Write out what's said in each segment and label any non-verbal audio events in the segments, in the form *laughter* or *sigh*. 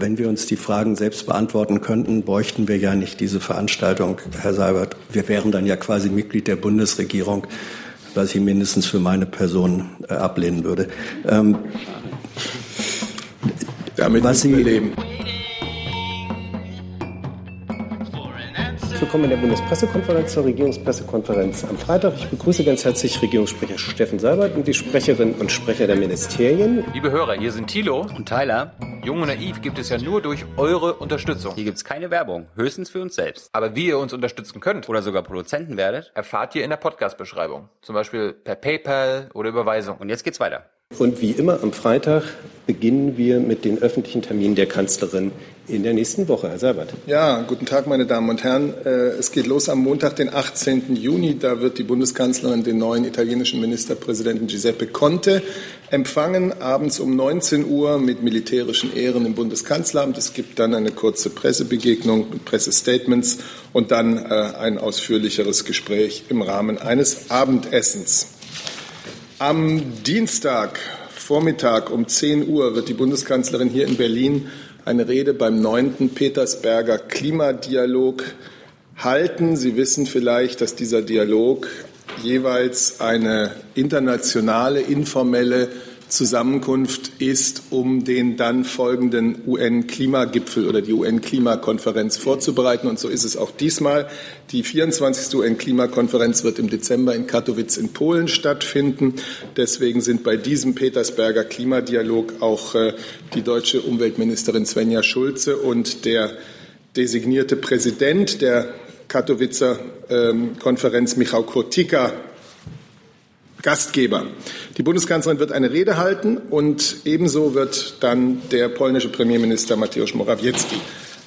wenn wir uns die Fragen selbst beantworten könnten, bräuchten wir ja nicht diese Veranstaltung, Herr Seibert. Wir wären dann ja quasi Mitglied der Bundesregierung, was ich mindestens für meine Person äh, ablehnen würde. Ähm, Damit was Sie leben. Willkommen in der Bundespressekonferenz zur Regierungspressekonferenz am Freitag. Ich begrüße ganz herzlich Regierungssprecher Steffen Seibert und die Sprecherinnen und Sprecher der Ministerien. Liebe Hörer, hier sind Thilo und Tyler. Jung und Naiv gibt es ja nur durch eure Unterstützung. Hier gibt es keine Werbung, höchstens für uns selbst. Aber wie ihr uns unterstützen könnt oder sogar Produzenten werdet, erfahrt ihr in der Podcast-Beschreibung. Zum Beispiel per PayPal oder Überweisung. Und jetzt geht's weiter. Und wie immer am Freitag beginnen wir mit den öffentlichen Terminen der Kanzlerin in der nächsten Woche. Herr Seibert. Ja, guten Tag, meine Damen und Herren. Äh, es geht los am Montag, den 18. Juni. Da wird die Bundeskanzlerin den neuen italienischen Ministerpräsidenten Giuseppe Conte empfangen, abends um 19 Uhr mit militärischen Ehren im Bundeskanzleramt. Es gibt dann eine kurze Pressebegegnung mit Pressestatements und dann äh, ein ausführlicheres Gespräch im Rahmen eines Abendessens. Am Dienstag Vormittag um 10 Uhr wird die Bundeskanzlerin hier in Berlin eine Rede beim neunten Petersberger Klimadialog halten. Sie wissen vielleicht, dass dieser Dialog jeweils eine internationale, informelle Zusammenkunft ist, um den dann folgenden UN-Klimagipfel oder die UN-Klimakonferenz vorzubereiten. Und so ist es auch diesmal. Die 24. UN-Klimakonferenz wird im Dezember in Katowice in Polen stattfinden. Deswegen sind bei diesem Petersberger Klimadialog auch äh, die deutsche Umweltministerin Svenja Schulze und der designierte Präsident der Katowicer ähm, Konferenz Michał Kurtika Gastgeber. Die Bundeskanzlerin wird eine Rede halten und ebenso wird dann der polnische Premierminister Mateusz Morawiecki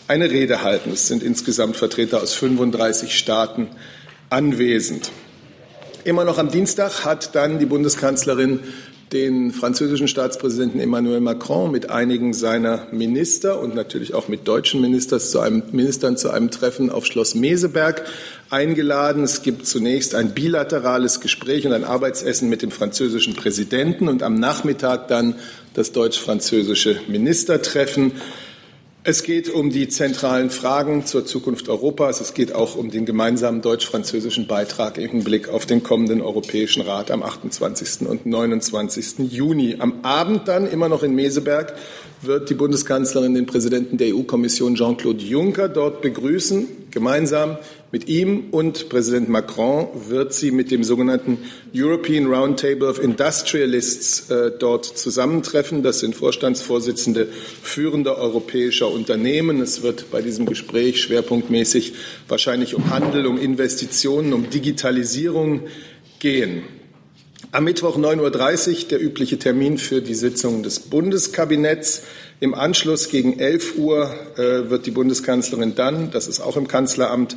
eine Rede halten. Es sind insgesamt Vertreter aus 35 Staaten anwesend. Immer noch am Dienstag hat dann die Bundeskanzlerin den französischen Staatspräsidenten Emmanuel Macron mit einigen seiner Minister und natürlich auch mit deutschen zu einem, Ministern zu einem Treffen auf Schloss Meseberg eingeladen. Es gibt zunächst ein bilaterales Gespräch und ein Arbeitsessen mit dem französischen Präsidenten und am Nachmittag dann das deutsch-französische Ministertreffen. Es geht um die zentralen Fragen zur Zukunft Europas. Es geht auch um den gemeinsamen deutsch-französischen Beitrag im Hinblick auf den kommenden Europäischen Rat am 28. und 29. Juni. Am Abend dann, immer noch in Meseberg, wird die Bundeskanzlerin den Präsidenten der EU-Kommission Jean-Claude Juncker dort begrüßen. Gemeinsam mit ihm und Präsident Macron wird sie mit dem sogenannten European Roundtable of Industrialists äh, dort zusammentreffen. Das sind Vorstandsvorsitzende führender europäischer Unternehmen. Es wird bei diesem Gespräch schwerpunktmäßig wahrscheinlich um Handel, um Investitionen, um Digitalisierung gehen. Am Mittwoch 9.30 Uhr der übliche Termin für die Sitzung des Bundeskabinetts. Im Anschluss gegen 11 Uhr äh, wird die Bundeskanzlerin dann, das ist auch im Kanzleramt,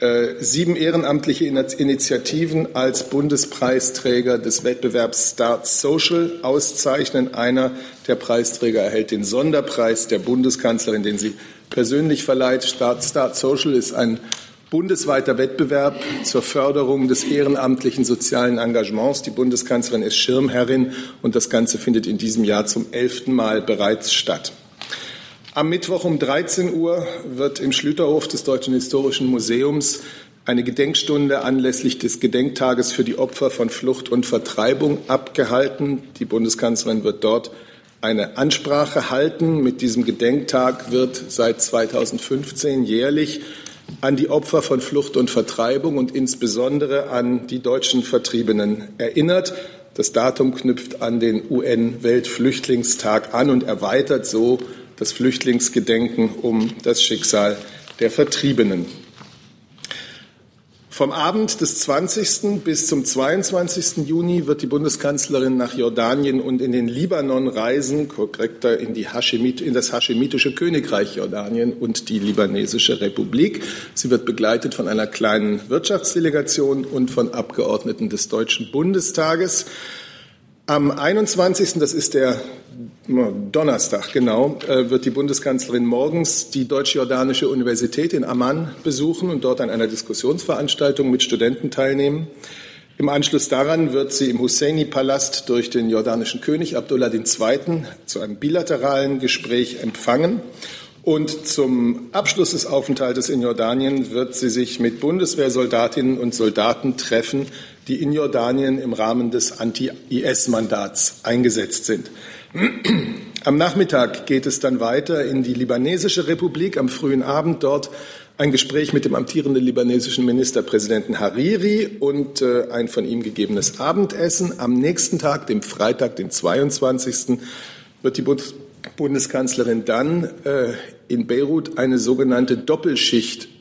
äh, sieben ehrenamtliche Initiativen als Bundespreisträger des Wettbewerbs Start Social auszeichnen. Einer der Preisträger erhält den Sonderpreis der Bundeskanzlerin, den sie persönlich verleiht. Start, Start Social ist ein bundesweiter Wettbewerb zur Förderung des ehrenamtlichen sozialen Engagements. Die Bundeskanzlerin ist Schirmherrin und das Ganze findet in diesem Jahr zum elften Mal bereits statt. Am Mittwoch um 13 Uhr wird im Schlüterhof des Deutschen Historischen Museums eine Gedenkstunde anlässlich des Gedenktages für die Opfer von Flucht und Vertreibung abgehalten. Die Bundeskanzlerin wird dort eine Ansprache halten. Mit diesem Gedenktag wird seit 2015 jährlich an die Opfer von Flucht und Vertreibung und insbesondere an die deutschen Vertriebenen erinnert. Das Datum knüpft an den UN-Weltflüchtlingstag an und erweitert so das Flüchtlingsgedenken um das Schicksal der Vertriebenen. Vom Abend des 20. bis zum 22. Juni wird die Bundeskanzlerin nach Jordanien und in den Libanon reisen, korrekter in, Hashemit, in das haschemitische Königreich Jordanien und die libanesische Republik. Sie wird begleitet von einer kleinen Wirtschaftsdelegation und von Abgeordneten des Deutschen Bundestages. Am 21., das ist der Donnerstag, genau, äh, wird die Bundeskanzlerin morgens die Deutsch-Jordanische Universität in Amman besuchen und dort an einer Diskussionsveranstaltung mit Studenten teilnehmen. Im Anschluss daran wird sie im Husseini-Palast durch den jordanischen König Abdullah II. zu einem bilateralen Gespräch empfangen. Und zum Abschluss des Aufenthaltes in Jordanien wird sie sich mit Bundeswehrsoldatinnen und Soldaten treffen, die in Jordanien im Rahmen des Anti-IS-Mandats eingesetzt sind. Am Nachmittag geht es dann weiter in die libanesische Republik. Am frühen Abend dort ein Gespräch mit dem amtierenden libanesischen Ministerpräsidenten Hariri und äh, ein von ihm gegebenes Abendessen. Am nächsten Tag, dem Freitag, den 22. wird die Bund Bundeskanzlerin dann äh, in Beirut eine sogenannte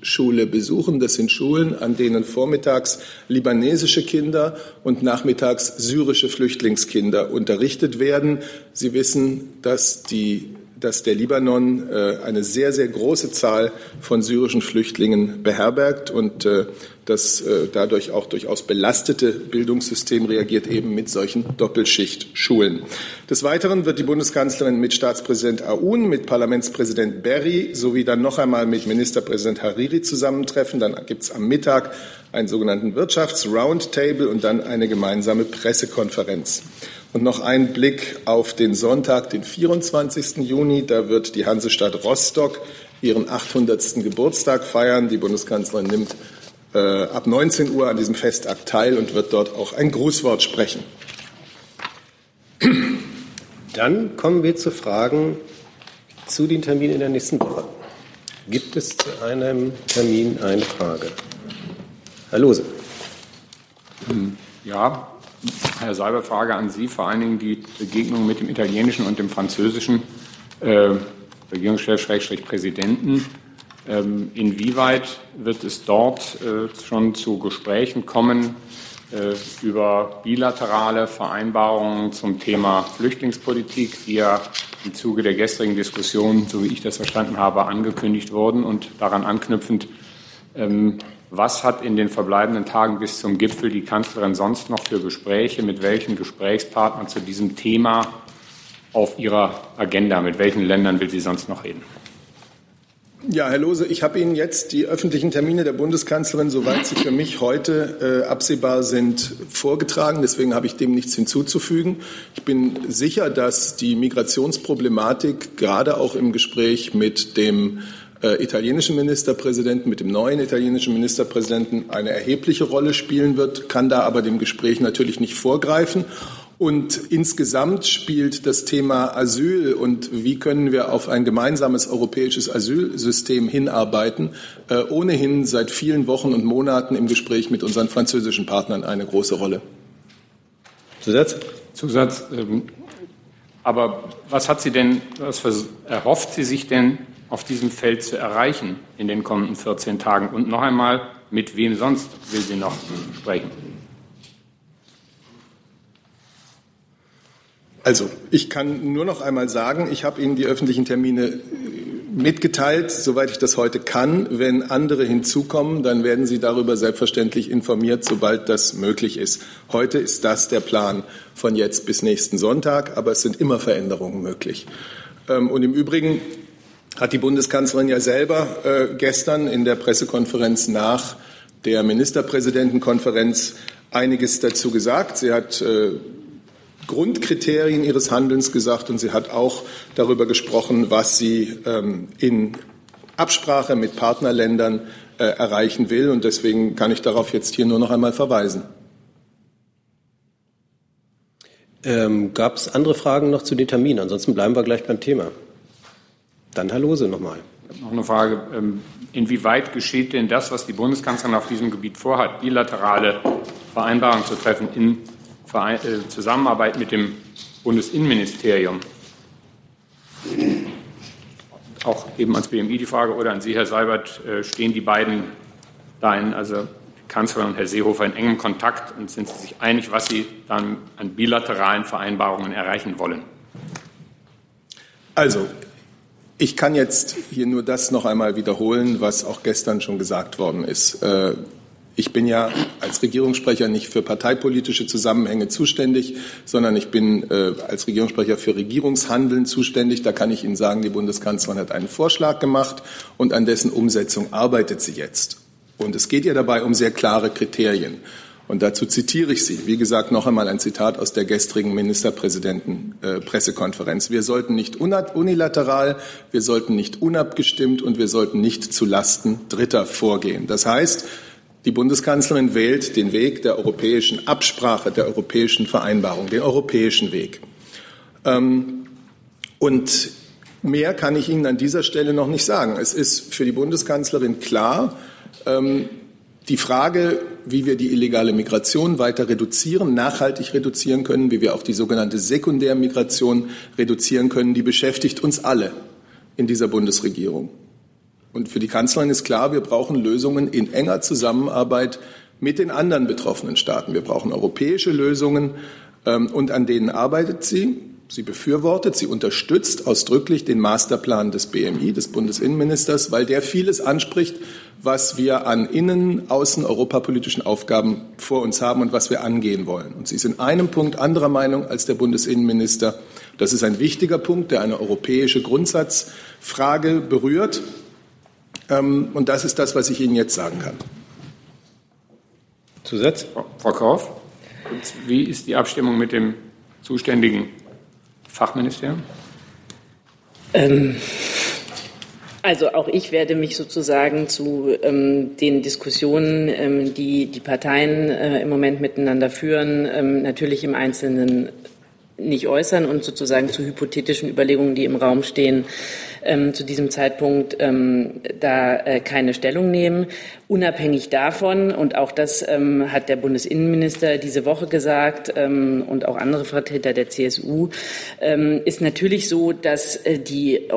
Doppelschichtschule besuchen. Das sind Schulen, an denen vormittags libanesische Kinder und nachmittags syrische Flüchtlingskinder unterrichtet werden. Sie wissen, dass die dass der Libanon äh, eine sehr, sehr große Zahl von syrischen Flüchtlingen beherbergt und äh, das äh, dadurch auch durchaus belastete Bildungssystem reagiert eben mit solchen Doppelschichtschulen. Des Weiteren wird die Bundeskanzlerin mit Staatspräsident Aoun, mit Parlamentspräsident Berry sowie dann noch einmal mit Ministerpräsident Hariri zusammentreffen. Dann gibt es am Mittag einen sogenannten Wirtschafts-Roundtable und dann eine gemeinsame Pressekonferenz. Und noch ein Blick auf den Sonntag, den 24. Juni. Da wird die Hansestadt Rostock ihren 800. Geburtstag feiern. Die Bundeskanzlerin nimmt äh, ab 19 Uhr an diesem Festakt teil und wird dort auch ein Grußwort sprechen. Dann kommen wir zu Fragen zu den Terminen in der nächsten Woche. Gibt es zu einem Termin eine Frage? Herr Lose. Ja, Herr Seiber, Frage an Sie, vor allen Dingen die Begegnung mit dem italienischen und dem französischen äh, Regierungschef, Präsidenten. Ähm, inwieweit wird es dort äh, schon zu Gesprächen kommen äh, über bilaterale Vereinbarungen zum Thema Flüchtlingspolitik, die ja im Zuge der gestrigen Diskussion, so wie ich das verstanden habe, angekündigt wurden und daran anknüpfend, ähm, was hat in den verbleibenden Tagen bis zum Gipfel die Kanzlerin sonst noch für Gespräche, mit welchen Gesprächspartnern zu diesem Thema auf ihrer Agenda? Mit welchen Ländern will sie sonst noch reden? Ja, Herr Lose, ich habe Ihnen jetzt die öffentlichen Termine der Bundeskanzlerin, soweit sie für mich heute äh, absehbar sind, vorgetragen. Deswegen habe ich dem nichts hinzuzufügen. Ich bin sicher, dass die Migrationsproblematik gerade auch im Gespräch mit dem äh, italienischen Ministerpräsidenten, mit dem neuen italienischen Ministerpräsidenten eine erhebliche Rolle spielen wird, kann da aber dem Gespräch natürlich nicht vorgreifen. Und insgesamt spielt das Thema Asyl und wie können wir auf ein gemeinsames europäisches Asylsystem hinarbeiten, äh, ohnehin seit vielen Wochen und Monaten im Gespräch mit unseren französischen Partnern eine große Rolle. Zusatz? Zusatz. Ähm, aber was hat sie denn, was erhofft sie sich denn auf diesem Feld zu erreichen in den kommenden 14 Tagen? Und noch einmal, mit wem sonst will sie noch sprechen? Also, ich kann nur noch einmal sagen, ich habe Ihnen die öffentlichen Termine äh, mitgeteilt, soweit ich das heute kann. Wenn andere hinzukommen, dann werden Sie darüber selbstverständlich informiert, sobald das möglich ist. Heute ist das der Plan von jetzt bis nächsten Sonntag, aber es sind immer Veränderungen möglich. Ähm, und im Übrigen hat die Bundeskanzlerin ja selber äh, gestern in der Pressekonferenz nach der Ministerpräsidentenkonferenz einiges dazu gesagt. Sie hat äh, Grundkriterien ihres Handelns gesagt und sie hat auch darüber gesprochen, was sie ähm, in Absprache mit Partnerländern äh, erreichen will. Und deswegen kann ich darauf jetzt hier nur noch einmal verweisen. Ähm, Gab es andere Fragen noch zu den Terminen? Ansonsten bleiben wir gleich beim Thema. Dann Herr Lose nochmal. Noch eine Frage. Ähm, inwieweit geschieht denn das, was die Bundeskanzlerin auf diesem Gebiet vorhat, bilaterale Vereinbarungen zu treffen in äh, Zusammenarbeit mit dem Bundesinnenministerium? Auch eben ans BMI die Frage oder an Sie, Herr Seibert, äh, stehen die beiden da in, also die Kanzlerin und Herr Seehofer in engem Kontakt und sind Sie sich einig, was Sie dann an bilateralen Vereinbarungen erreichen wollen? Also, ich kann jetzt hier nur das noch einmal wiederholen, was auch gestern schon gesagt worden ist. Äh, ich bin ja als Regierungssprecher nicht für parteipolitische Zusammenhänge zuständig, sondern ich bin äh, als Regierungssprecher für Regierungshandeln zuständig. Da kann ich Ihnen sagen, die Bundeskanzlerin hat einen Vorschlag gemacht und an dessen Umsetzung arbeitet sie jetzt. Und es geht ihr dabei um sehr klare Kriterien. Und dazu zitiere ich Sie. Wie gesagt, noch einmal ein Zitat aus der gestrigen Ministerpräsidenten-Pressekonferenz. Wir sollten nicht unilateral, wir sollten nicht unabgestimmt und wir sollten nicht zu Lasten Dritter vorgehen. Das heißt, die Bundeskanzlerin wählt den Weg der europäischen Absprache, der europäischen Vereinbarung, den europäischen Weg. Ähm, und mehr kann ich Ihnen an dieser Stelle noch nicht sagen. Es ist für die Bundeskanzlerin klar, ähm, die Frage, wie wir die illegale Migration weiter reduzieren, nachhaltig reduzieren können, wie wir auch die sogenannte Sekundärmigration reduzieren können, die beschäftigt uns alle in dieser Bundesregierung. Und für die Kanzlerin ist klar, wir brauchen Lösungen in enger Zusammenarbeit mit den anderen betroffenen Staaten. Wir brauchen europäische Lösungen ähm, und an denen arbeitet sie. Sie befürwortet, sie unterstützt ausdrücklich den Masterplan des BMI, des Bundesinnenministers, weil der vieles anspricht, was wir an innen-, außen-, europapolitischen Aufgaben vor uns haben und was wir angehen wollen. Und sie ist in einem Punkt anderer Meinung als der Bundesinnenminister. Das ist ein wichtiger Punkt, der eine europäische Grundsatzfrage berührt. Ähm, und das ist das, was ich Ihnen jetzt sagen kann. Zusatz? Frau Kauf, wie ist die Abstimmung mit dem zuständigen Fachministerium? Ähm, also auch ich werde mich sozusagen zu ähm, den Diskussionen, ähm, die die Parteien äh, im Moment miteinander führen, ähm, natürlich im Einzelnen nicht äußern und sozusagen zu hypothetischen Überlegungen, die im Raum stehen, ähm, zu diesem Zeitpunkt ähm, da äh, keine Stellung nehmen. Unabhängig davon, und auch das ähm, hat der Bundesinnenminister diese Woche gesagt ähm, und auch andere Vertreter der CSU, ähm, ist natürlich so, dass äh, die,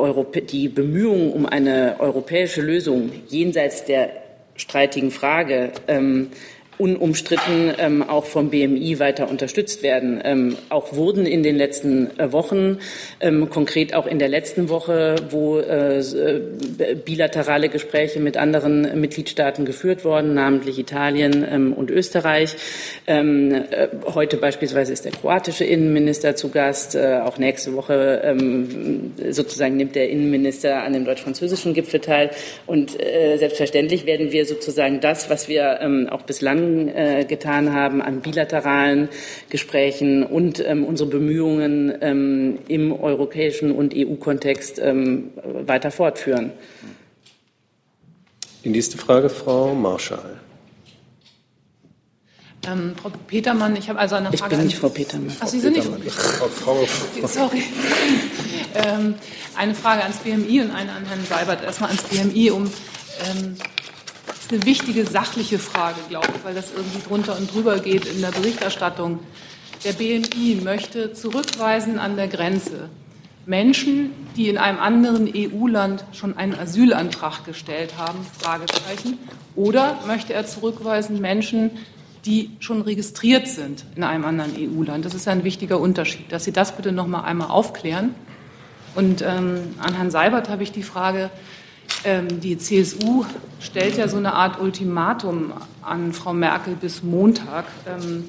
die Bemühungen um eine europäische Lösung jenseits der streitigen Frage ähm, unumstritten ähm, auch vom BMI weiter unterstützt werden. Ähm, auch wurden in den letzten äh, Wochen, ähm, konkret auch in der letzten Woche, wo äh, äh bilaterale Gespräche mit anderen Mitgliedstaaten geführt worden, namentlich Italien ähm, und Österreich. Ähm, äh, heute beispielsweise ist der kroatische Innenminister zu Gast. Äh, auch nächste Woche ähm, sozusagen nimmt der Innenminister an dem deutsch-französischen Gipfel teil. Und äh, selbstverständlich werden wir sozusagen das, was wir auch bislang äh, getan haben an bilateralen Gesprächen und ähm, unsere Bemühungen ähm, im europäischen und EU-Kontext ähm, weiter fortführen. Die nächste Frage, Frau Marschall. Ähm, Frau Petermann, ich habe also eine Frage. Ich bin nicht Frau Petermann. Ach, Sie sind nicht Frau Petermann. Sorry. ähm, eine Frage ans BMI und eine an Herrn Seibert. Erstmal ans BMI, um ähm, ist eine wichtige sachliche Frage, glaube ich, weil das irgendwie drunter und drüber geht in der Berichterstattung. Der BMI möchte zurückweisen an der Grenze Menschen, die in einem anderen EU-Land schon einen Asylantrag gestellt haben, Fragezeichen, oder möchte er zurückweisen Menschen, die schon registriert sind in einem anderen EU-Land. Das ist ein wichtiger Unterschied, dass Sie das bitte noch mal einmal aufklären. Und ähm, an Herrn Seibert habe ich die Frage, die CSU stellt ja so eine Art Ultimatum an Frau Merkel bis Montag. Ähm,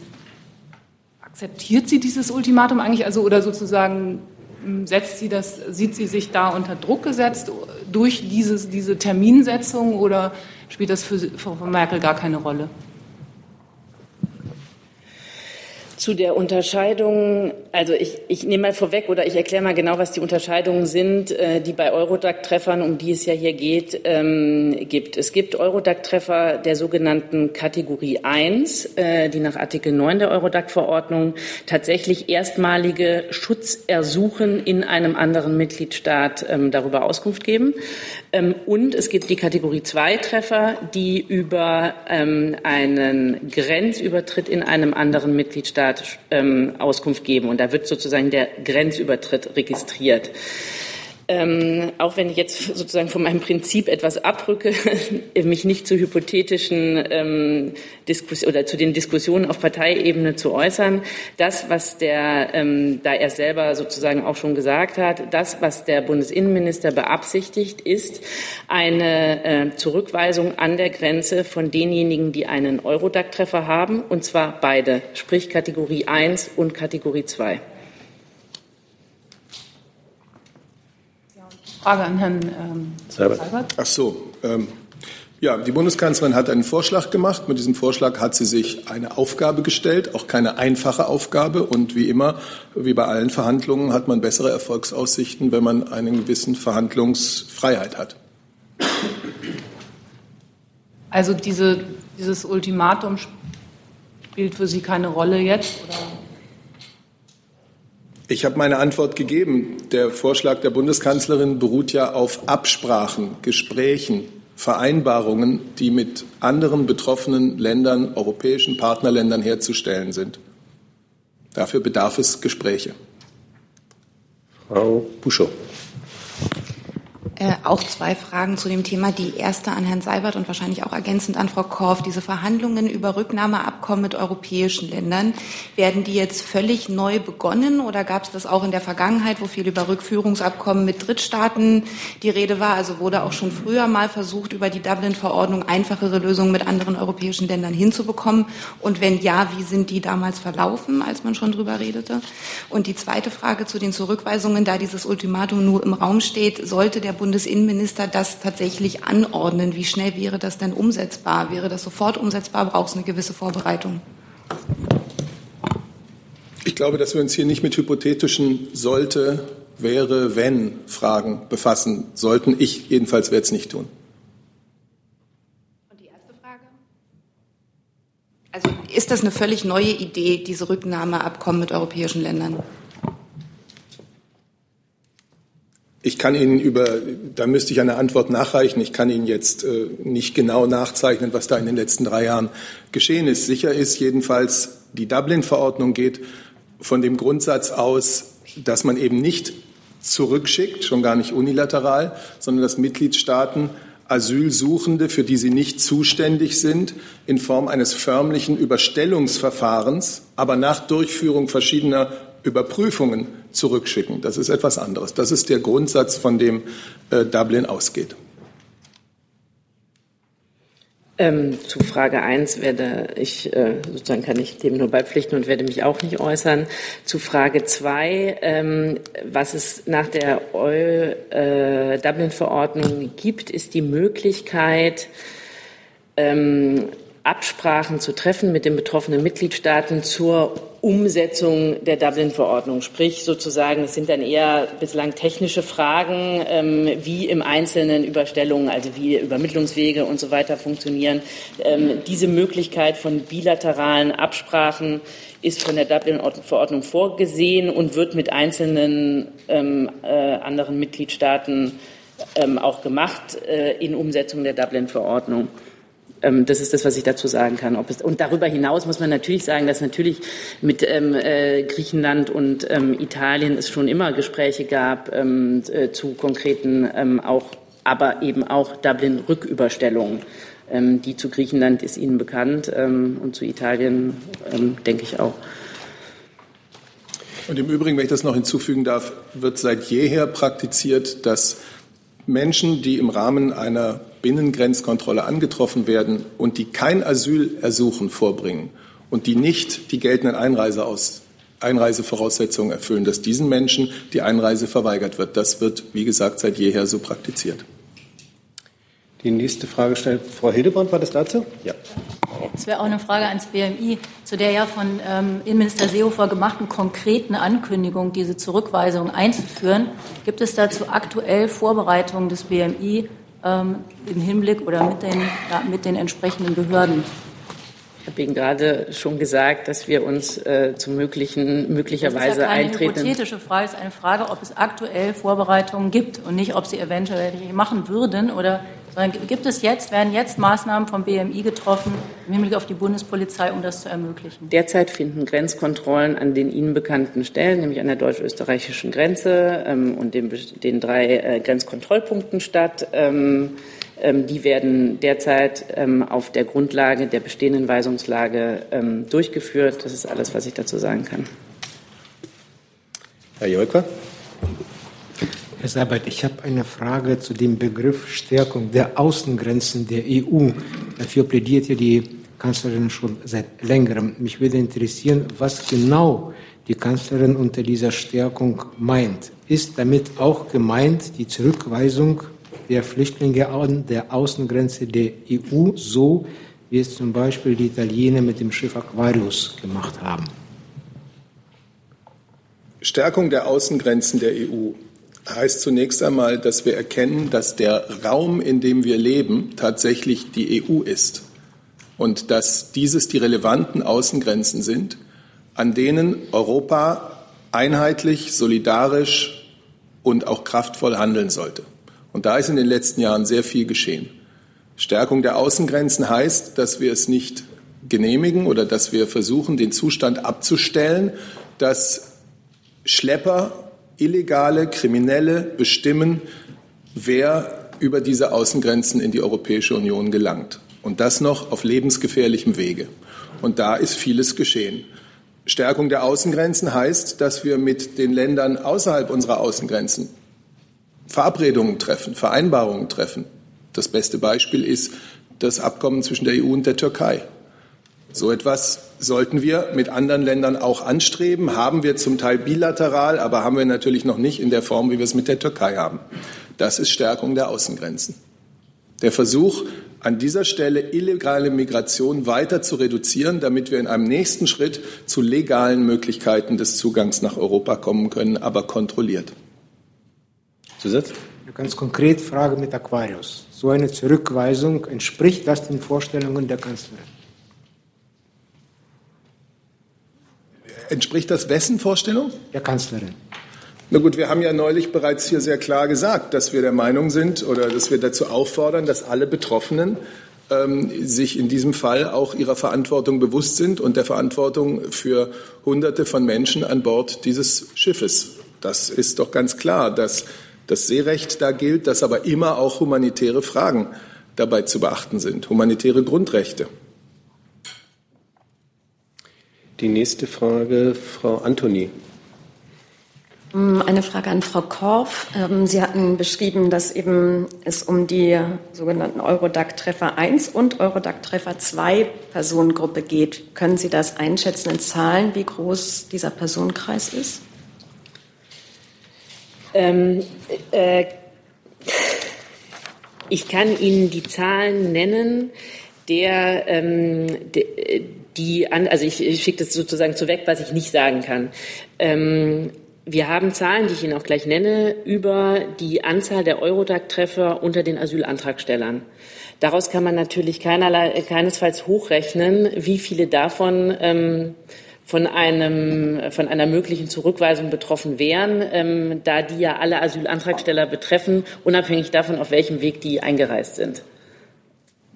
akzeptiert sie dieses Ultimatum eigentlich, also oder sozusagen ähm, setzt sie das, sieht sie sich da unter Druck gesetzt durch dieses, diese Terminsetzung oder spielt das für Frau Merkel gar keine Rolle? Zu der Unterscheidung, also ich, ich nehme mal vorweg oder ich erkläre mal genau, was die Unterscheidungen sind, äh, die bei Eurodac-Treffern, um die es ja hier geht, ähm, gibt. Es gibt Eurodac-Treffer der sogenannten Kategorie 1, äh, die nach Artikel 9 der Eurodac-Verordnung tatsächlich erstmalige Schutzersuchen in einem anderen Mitgliedstaat ähm, darüber Auskunft geben. Ähm, und es gibt die Kategorie 2 Treffer, die über ähm, einen Grenzübertritt in einem anderen Mitgliedstaat ähm, Auskunft geben. Und da wird sozusagen der Grenzübertritt registriert. Ähm, auch wenn ich jetzt sozusagen von meinem Prinzip etwas abrücke, *laughs* mich nicht zu hypothetischen ähm, Diskussionen oder zu den Diskussionen auf Parteiebene zu äußern, das, was der, ähm, da er selber sozusagen auch schon gesagt hat, das, was der Bundesinnenminister beabsichtigt, ist eine äh, Zurückweisung an der Grenze von denjenigen, die einen Eurodac-Treffer haben, und zwar beide, sprich Kategorie 1 und Kategorie 2. Frage an Herrn ähm, Seibert. Ach so. Ähm, Ja, die Bundeskanzlerin hat einen Vorschlag gemacht. Mit diesem Vorschlag hat sie sich eine Aufgabe gestellt, auch keine einfache Aufgabe. Und wie immer, wie bei allen Verhandlungen, hat man bessere Erfolgsaussichten, wenn man eine gewisse Verhandlungsfreiheit hat. Also diese, dieses Ultimatum spielt für Sie keine Rolle jetzt? Oder? Ich habe meine Antwort gegeben. Der Vorschlag der Bundeskanzlerin beruht ja auf Absprachen, Gesprächen, Vereinbarungen, die mit anderen betroffenen Ländern, europäischen Partnerländern herzustellen sind. Dafür bedarf es Gespräche. Frau Buschow. Äh, auch zwei Fragen zu dem Thema. Die erste an Herrn Seibert und wahrscheinlich auch ergänzend an Frau Korff. Diese Verhandlungen über Rücknahmeabkommen mit europäischen Ländern, werden die jetzt völlig neu begonnen oder gab es das auch in der Vergangenheit, wo viel über Rückführungsabkommen mit Drittstaaten die Rede war? Also wurde auch schon früher mal versucht, über die Dublin-Verordnung einfachere Lösungen mit anderen europäischen Ländern hinzubekommen? Und wenn ja, wie sind die damals verlaufen, als man schon drüber redete? Und die zweite Frage zu den Zurückweisungen, da dieses Ultimatum nur im Raum steht, sollte der Bund Bundesinnenminister das tatsächlich anordnen? Wie schnell wäre das denn umsetzbar? Wäre das sofort umsetzbar? Braucht es eine gewisse Vorbereitung? Ich glaube, dass wir uns hier nicht mit hypothetischen sollte, wäre, wenn Fragen befassen sollten. Ich jedenfalls werde es nicht tun. Und die erste Frage? Also ist das eine völlig neue Idee, diese Rücknahmeabkommen mit europäischen Ländern? Ich kann Ihnen über, da müsste ich eine Antwort nachreichen. Ich kann Ihnen jetzt äh, nicht genau nachzeichnen, was da in den letzten drei Jahren geschehen ist. Sicher ist jedenfalls, die Dublin-Verordnung geht von dem Grundsatz aus, dass man eben nicht zurückschickt, schon gar nicht unilateral, sondern dass Mitgliedstaaten Asylsuchende, für die sie nicht zuständig sind, in Form eines förmlichen Überstellungsverfahrens, aber nach Durchführung verschiedener Überprüfungen zurückschicken. Das ist etwas anderes. Das ist der Grundsatz, von dem äh, Dublin ausgeht. Ähm, zu Frage 1 werde ich, äh, sozusagen kann ich dem nur beipflichten und werde mich auch nicht äußern. Zu Frage 2, ähm, was es nach der äh, Dublin-Verordnung gibt, ist die Möglichkeit, ähm, Absprachen zu treffen mit den betroffenen Mitgliedstaaten zur Umsetzung der Dublin-Verordnung. Sprich sozusagen, es sind dann eher bislang technische Fragen, ähm, wie im Einzelnen Überstellungen, also wie Übermittlungswege und so weiter funktionieren. Ähm, diese Möglichkeit von bilateralen Absprachen ist von der Dublin-Verordnung vorgesehen und wird mit einzelnen ähm, äh, anderen Mitgliedstaaten ähm, auch gemacht äh, in Umsetzung der Dublin-Verordnung. Ähm, das ist das, was ich dazu sagen kann. Es, und darüber hinaus muss man natürlich sagen, dass natürlich mit ähm, äh, Griechenland und ähm, Italien es schon immer Gespräche gab ähm, äh, zu konkreten, ähm, auch, aber eben auch Dublin-Rücküberstellungen. Ähm, die zu Griechenland ist Ihnen bekannt und zu Italien denke ich auch. Und im Übrigen, wenn ich das noch hinzufügen darf, wird seit jeher praktiziert, dass Menschen, die im Rahmen einer Binnengrenzkontrolle angetroffen werden und die kein Asylersuchen vorbringen und die nicht die geltenden Einreise aus, Einreisevoraussetzungen erfüllen, dass diesen Menschen die Einreise verweigert wird. Das wird, wie gesagt, seit jeher so praktiziert. Die nächste Frage stellt Frau Hildebrand. War das dazu? Ja. Es wäre auch eine Frage ans BMI zu der ja von ähm, Innenminister Seehofer gemachten konkreten Ankündigung, diese Zurückweisung einzuführen. Gibt es dazu aktuell Vorbereitungen des BMI ähm, im Hinblick oder mit den, ja, mit den entsprechenden Behörden? Ich habe Ihnen gerade schon gesagt, dass wir uns äh, zu möglichen möglicherweise das ist ja keine eintreten. Eine hypothetische Frage ist eine Frage, ob es aktuell Vorbereitungen gibt und nicht, ob sie eventuell machen würden oder sondern gibt es jetzt, werden jetzt Maßnahmen vom BMI getroffen im Hinblick auf die Bundespolizei, um das zu ermöglichen? Derzeit finden Grenzkontrollen an den Ihnen bekannten Stellen, nämlich an der deutsch-österreichischen Grenze ähm, und den, den drei äh, Grenzkontrollpunkten statt. Ähm, ähm, die werden derzeit ähm, auf der Grundlage der bestehenden Weisungslage ähm, durchgeführt. Das ist alles, was ich dazu sagen kann. Herr Jolker. Herr Seibert, ich habe eine Frage zu dem Begriff Stärkung der Außengrenzen der EU. Dafür plädiert ja die Kanzlerin schon seit längerem. Mich würde interessieren, was genau die Kanzlerin unter dieser Stärkung meint. Ist damit auch gemeint die Zurückweisung der Flüchtlinge an der Außengrenze der EU, so wie es zum Beispiel die Italiener mit dem Schiff Aquarius gemacht haben? Stärkung der Außengrenzen der EU heißt zunächst einmal, dass wir erkennen, dass der Raum, in dem wir leben, tatsächlich die EU ist und dass dieses die relevanten Außengrenzen sind, an denen Europa einheitlich, solidarisch und auch kraftvoll handeln sollte. Und da ist in den letzten Jahren sehr viel geschehen. Stärkung der Außengrenzen heißt, dass wir es nicht genehmigen oder dass wir versuchen, den Zustand abzustellen, dass Schlepper, illegale Kriminelle bestimmen, wer über diese Außengrenzen in die Europäische Union gelangt. Und das noch auf lebensgefährlichem Wege. Und da ist vieles geschehen. Stärkung der Außengrenzen heißt, dass wir mit den Ländern außerhalb unserer Außengrenzen Verabredungen treffen, Vereinbarungen treffen. Das beste Beispiel ist das Abkommen zwischen der EU und der Türkei. So etwas sollten wir mit anderen Ländern auch anstreben, haben wir zum Teil bilateral, aber haben wir natürlich noch nicht in der Form, wie wir es mit der Türkei haben. Das ist Stärkung der Außengrenzen. Der Versuch, an dieser Stelle illegale Migration weiter zu reduzieren, damit wir in einem nächsten Schritt zu legalen Möglichkeiten des Zugangs nach Europa kommen können, aber kontrolliert. Zusatz? Ganz konkret Frage mit Aquarius. So eine Zurückweisung, entspricht das den Vorstellungen der Kanzlerin? Entspricht das wessen Vorstellung? Der Kanzlerin. Na gut, wir haben ja neulich bereits hier sehr klar gesagt, dass wir der Meinung sind oder dass wir dazu auffordern, dass alle Betroffenen ähm, sich in diesem Fall auch ihrer Verantwortung bewusst sind und der Verantwortung für Hunderte von Menschen an Bord dieses Schiffes. Das ist doch ganz klar, dass das Seerecht da gilt, dass aber immer auch humanitäre Fragen dabei zu beachten sind, humanitäre Grundrechte. Die nächste Frage, Frau Antoni. Mm, eine Frage an Frau Korf. Ähm, Sie hatten beschrieben, dass eben es um die sogenannten Eurodac-Treffer 1 und Eurodac-Treffer 2 Personengruppe geht. Können Sie das einschätzen in Zahlen, wie groß dieser Personenkreis ist? Ähm, äh, ich kann Ihnen die Zahlen nennen, der, ähm, de, die an, also ich, ich schicke das sozusagen zu weg, was ich nicht sagen kann. Ähm, wir haben Zahlen, die ich Ihnen auch gleich nenne, über die Anzahl der Eurodac-Treffer unter den Asylantragstellern. Daraus kann man natürlich keinerlei, keinesfalls hochrechnen, wie viele davon ähm, von, einem, von einer möglichen Zurückweisung betroffen wären, ähm, da die ja alle Asylantragsteller betreffen, unabhängig davon, auf welchem Weg die eingereist sind.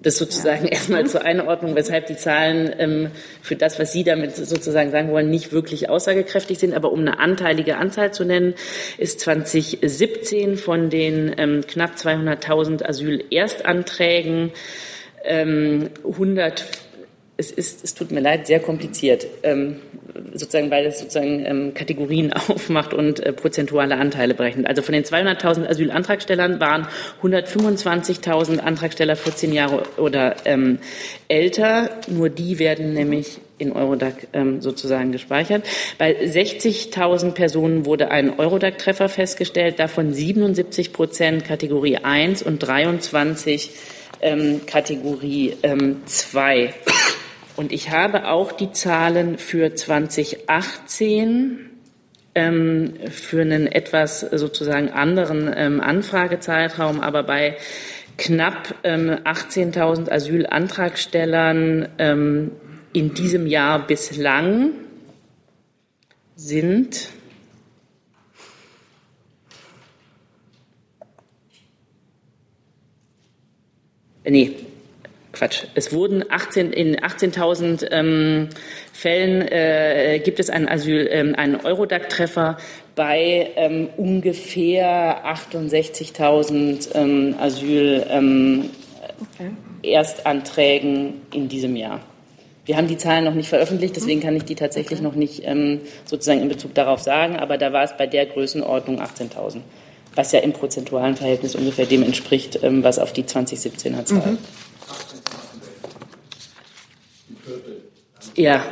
Das sozusagen *laughs* erstmal zur Einordnung, weshalb die Zahlen ähm, für das, was Sie damit sozusagen sagen wollen, nicht wirklich aussagekräftig sind. Aber um eine anteilige Anzahl zu nennen, ist 2017 von den ähm, knapp 200.000 Asylerstanträgen ähm, 100 es ist, es tut mir leid, sehr kompliziert, ähm, sozusagen, weil es sozusagen ähm, Kategorien *laughs* aufmacht und äh, prozentuale Anteile berechnet. Also von den 200.000 Asylantragstellern waren 125.000 Antragsteller 14 Jahre oder ähm, älter. Nur die werden nämlich in Eurodac ähm, sozusagen gespeichert. Bei 60.000 Personen wurde ein Eurodac-Treffer festgestellt, davon 77 Prozent Kategorie 1 und 23 ähm, Kategorie ähm, 2. Und ich habe auch die Zahlen für 2018 ähm, für einen etwas sozusagen anderen ähm, Anfragezeitraum, aber bei knapp ähm, 18.000 Asylantragstellern ähm, in diesem Jahr bislang sind nee, Quatsch. Es wurden 18, in 18.000 ähm, Fällen äh, gibt es einen Asyl, ähm, einen Eurodac-Treffer bei ähm, ungefähr 68.000 ähm, Asyl ähm, okay. Erstanträgen in diesem Jahr. Wir haben die Zahlen noch nicht veröffentlicht, deswegen kann ich die tatsächlich okay. noch nicht ähm, sozusagen in Bezug darauf sagen, aber da war es bei der Größenordnung 18.000, was ja im prozentualen Verhältnis ungefähr dem entspricht, was auf die 2017er Zahl. Mhm. Ja.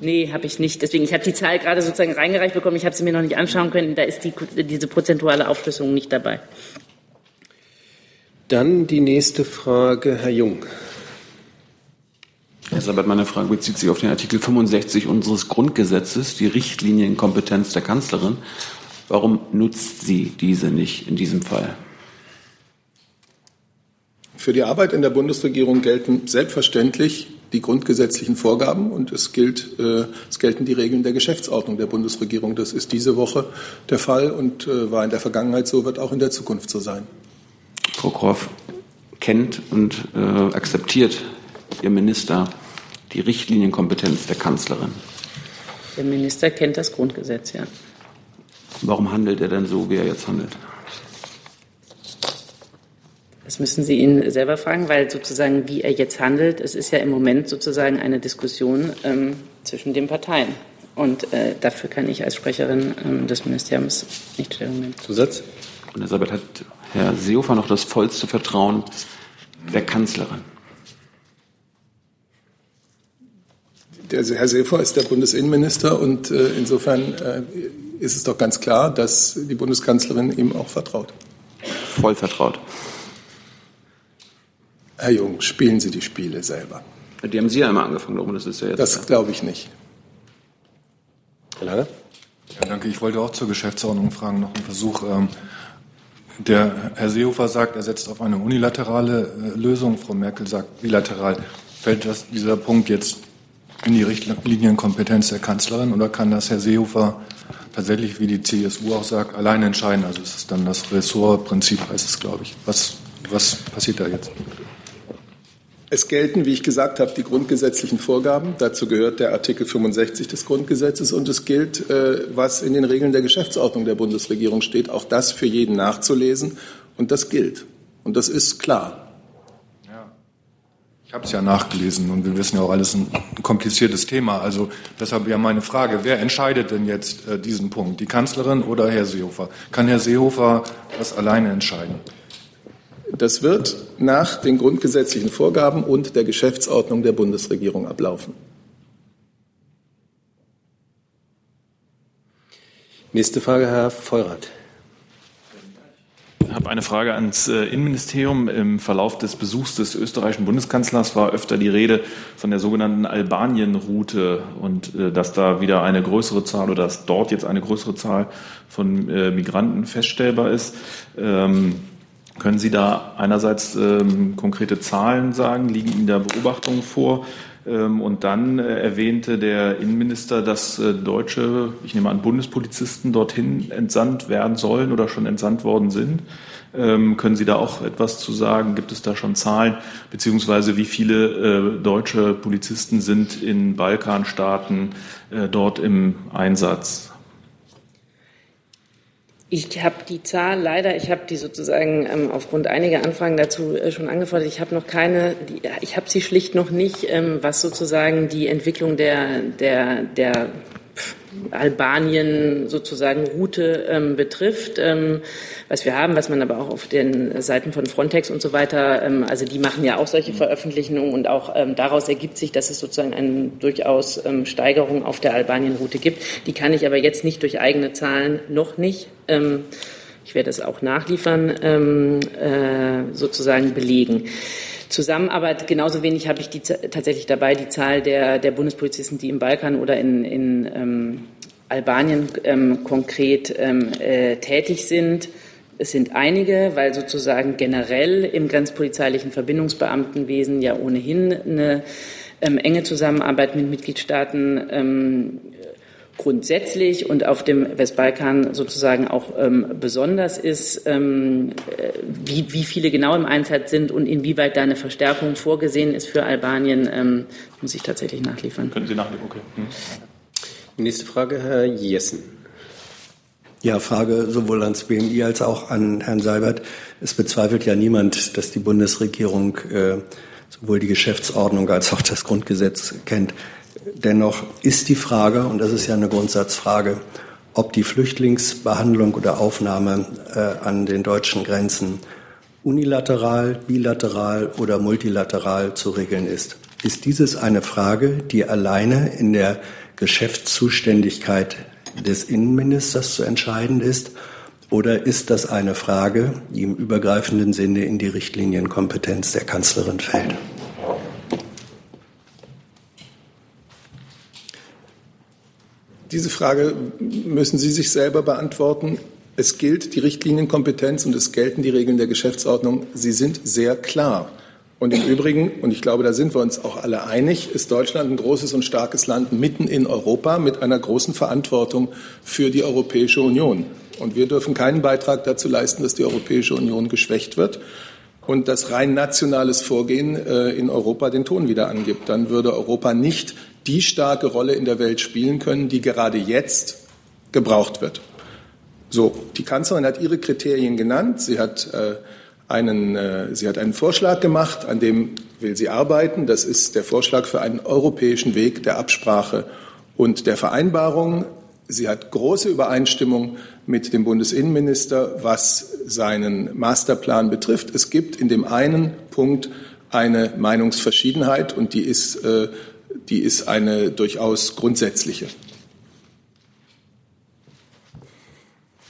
Nee, habe ich nicht. Deswegen, ich habe die Zahl gerade sozusagen reingereicht bekommen. Ich habe sie mir noch nicht anschauen können. Da ist die, diese prozentuale Aufschlüsselung nicht dabei. Dann die nächste Frage, Herr Jung. Herr Sabat, meine Frage bezieht sich auf den Artikel 65 unseres Grundgesetzes, die Richtlinienkompetenz der Kanzlerin. Warum nutzt sie diese nicht in diesem Fall? Für die Arbeit in der Bundesregierung gelten selbstverständlich die grundgesetzlichen Vorgaben und es, gilt, äh, es gelten die Regeln der Geschäftsordnung der Bundesregierung. Das ist diese Woche der Fall und äh, war in der Vergangenheit so, wird auch in der Zukunft so sein. Frau Korff kennt und äh, akzeptiert Ihr Minister die Richtlinienkompetenz der Kanzlerin. Der Minister kennt das Grundgesetz, ja. Warum handelt er denn so, wie er jetzt handelt? Das müssen Sie ihn selber fragen, weil sozusagen, wie er jetzt handelt, es ist ja im Moment sozusagen eine Diskussion ähm, zwischen den Parteien. Und äh, dafür kann ich als Sprecherin ähm, des Ministeriums nicht Stellung nehmen. Zusatz? Und Elisabeth hat Herr Seehofer noch das vollste Vertrauen der Kanzlerin. Der Herr Seehofer ist der Bundesinnenminister und äh, insofern äh, ist es doch ganz klar, dass die Bundeskanzlerin ihm auch vertraut. Voll vertraut. Herr Jung, spielen Sie die Spiele selber. Die haben Sie ja immer angefangen, darum das ist ja jetzt. Das glaube ich nicht. Herr Lange? Ja, danke. Ich wollte auch zur Geschäftsordnung fragen, noch einen Versuch. Ähm, der Herr Seehofer sagt, er setzt auf eine unilaterale äh, Lösung. Frau Merkel sagt bilateral. Fällt das, dieser Punkt jetzt in die Richtlinienkompetenz der Kanzlerin oder kann das Herr Seehofer tatsächlich, wie die CSU auch sagt, alleine entscheiden? Also es ist dann das Ressortprinzip, heißt es, glaube ich. Was, was passiert da jetzt? Es gelten, wie ich gesagt habe, die grundgesetzlichen Vorgaben. Dazu gehört der Artikel 65 des Grundgesetzes und es gilt, äh, was in den Regeln der Geschäftsordnung der Bundesregierung steht, auch das für jeden nachzulesen und das gilt. Und das ist klar. Ich habe es ja nachgelesen und wir wissen ja auch alles ein kompliziertes Thema. Also deshalb ja meine Frage, wer entscheidet denn jetzt äh, diesen Punkt? Die Kanzlerin oder Herr Seehofer? Kann Herr Seehofer das alleine entscheiden? Das wird nach den grundgesetzlichen Vorgaben und der Geschäftsordnung der Bundesregierung ablaufen. Nächste Frage, Herr Vollrath. Habe eine Frage ans äh, Innenministerium. Im Verlauf des Besuchs des österreichischen Bundeskanzlers war öfter die Rede von der sogenannten Albanien-Route und äh, dass da wieder eine größere Zahl oder dass dort jetzt eine größere Zahl von äh, Migranten feststellbar ist. Ähm, können Sie da einerseits ähm, konkrete Zahlen sagen? Liegen Ihnen da Beobachtungen vor? Ähm, und dann erwähnte der Innenminister, dass deutsche, ich nehme an, Bundespolizisten dorthin entsandt werden sollen oder schon entsandt worden sind. Ähm, können Sie da auch etwas zu sagen? Gibt es da schon Zahlen? Beziehungsweise wie viele äh, deutsche Polizisten sind in Balkanstaaten äh, dort im Einsatz? Ich habe die Zahl leider, ich habe die sozusagen ähm, aufgrund einiger Anfragen dazu äh, schon angefordert. Ich habe noch keine, die, ich habe sie schlicht noch nicht, ähm, was sozusagen die Entwicklung der, der, der Albanien sozusagen Route ähm, betrifft. Ähm, was wir haben, was man aber auch auf den Seiten von Frontex und so weiter, ähm, also die machen ja auch solche Veröffentlichungen und auch ähm, daraus ergibt sich, dass es sozusagen eine durchaus ähm, Steigerung auf der Albanien-Route gibt. Die kann ich aber jetzt nicht durch eigene Zahlen noch nicht. Ähm, ich werde es auch nachliefern, äh, sozusagen belegen. Zusammenarbeit. Genauso wenig habe ich die, tatsächlich dabei die Zahl der, der Bundespolizisten, die im Balkan oder in, in ähm, Albanien ähm, konkret ähm, äh, tätig sind. Es sind einige, weil sozusagen generell im grenzpolizeilichen Verbindungsbeamtenwesen ja ohnehin eine ähm, enge Zusammenarbeit mit Mitgliedstaaten ähm, grundsätzlich und auf dem Westbalkan sozusagen auch ähm, besonders ist, ähm, äh, wie, wie viele genau im Einsatz sind und inwieweit da eine Verstärkung vorgesehen ist für Albanien, ähm, muss ich tatsächlich nachliefern. Können Sie nachliefern, okay. Hm. Nächste Frage, Herr Jessen. Ja, Frage sowohl ans BMI als auch an Herrn Seibert. Es bezweifelt ja niemand, dass die Bundesregierung äh, sowohl die Geschäftsordnung als auch das Grundgesetz kennt. Dennoch ist die Frage, und das ist ja eine Grundsatzfrage, ob die Flüchtlingsbehandlung oder Aufnahme äh, an den deutschen Grenzen unilateral, bilateral oder multilateral zu regeln ist. Ist dieses eine Frage, die alleine in der Geschäftszuständigkeit des Innenministers zu entscheiden ist? Oder ist das eine Frage, die im übergreifenden Sinne in die Richtlinienkompetenz der Kanzlerin fällt? Diese Frage müssen Sie sich selber beantworten. Es gilt die Richtlinienkompetenz und es gelten die Regeln der Geschäftsordnung. Sie sind sehr klar. Und im Übrigen, und ich glaube, da sind wir uns auch alle einig, ist Deutschland ein großes und starkes Land mitten in Europa mit einer großen Verantwortung für die Europäische Union. Und wir dürfen keinen Beitrag dazu leisten, dass die Europäische Union geschwächt wird und dass rein nationales Vorgehen äh, in Europa den Ton wieder angibt. Dann würde Europa nicht die starke Rolle in der Welt spielen können, die gerade jetzt gebraucht wird. So, die Kanzlerin hat ihre Kriterien genannt. Sie hat, äh, einen, äh, sie hat einen Vorschlag gemacht, an dem will sie arbeiten. Das ist der Vorschlag für einen europäischen Weg der Absprache und der Vereinbarung. Sie hat große Übereinstimmung mit dem Bundesinnenminister, was seinen Masterplan betrifft. Es gibt in dem einen Punkt eine Meinungsverschiedenheit und die ist, äh, die ist eine durchaus grundsätzliche.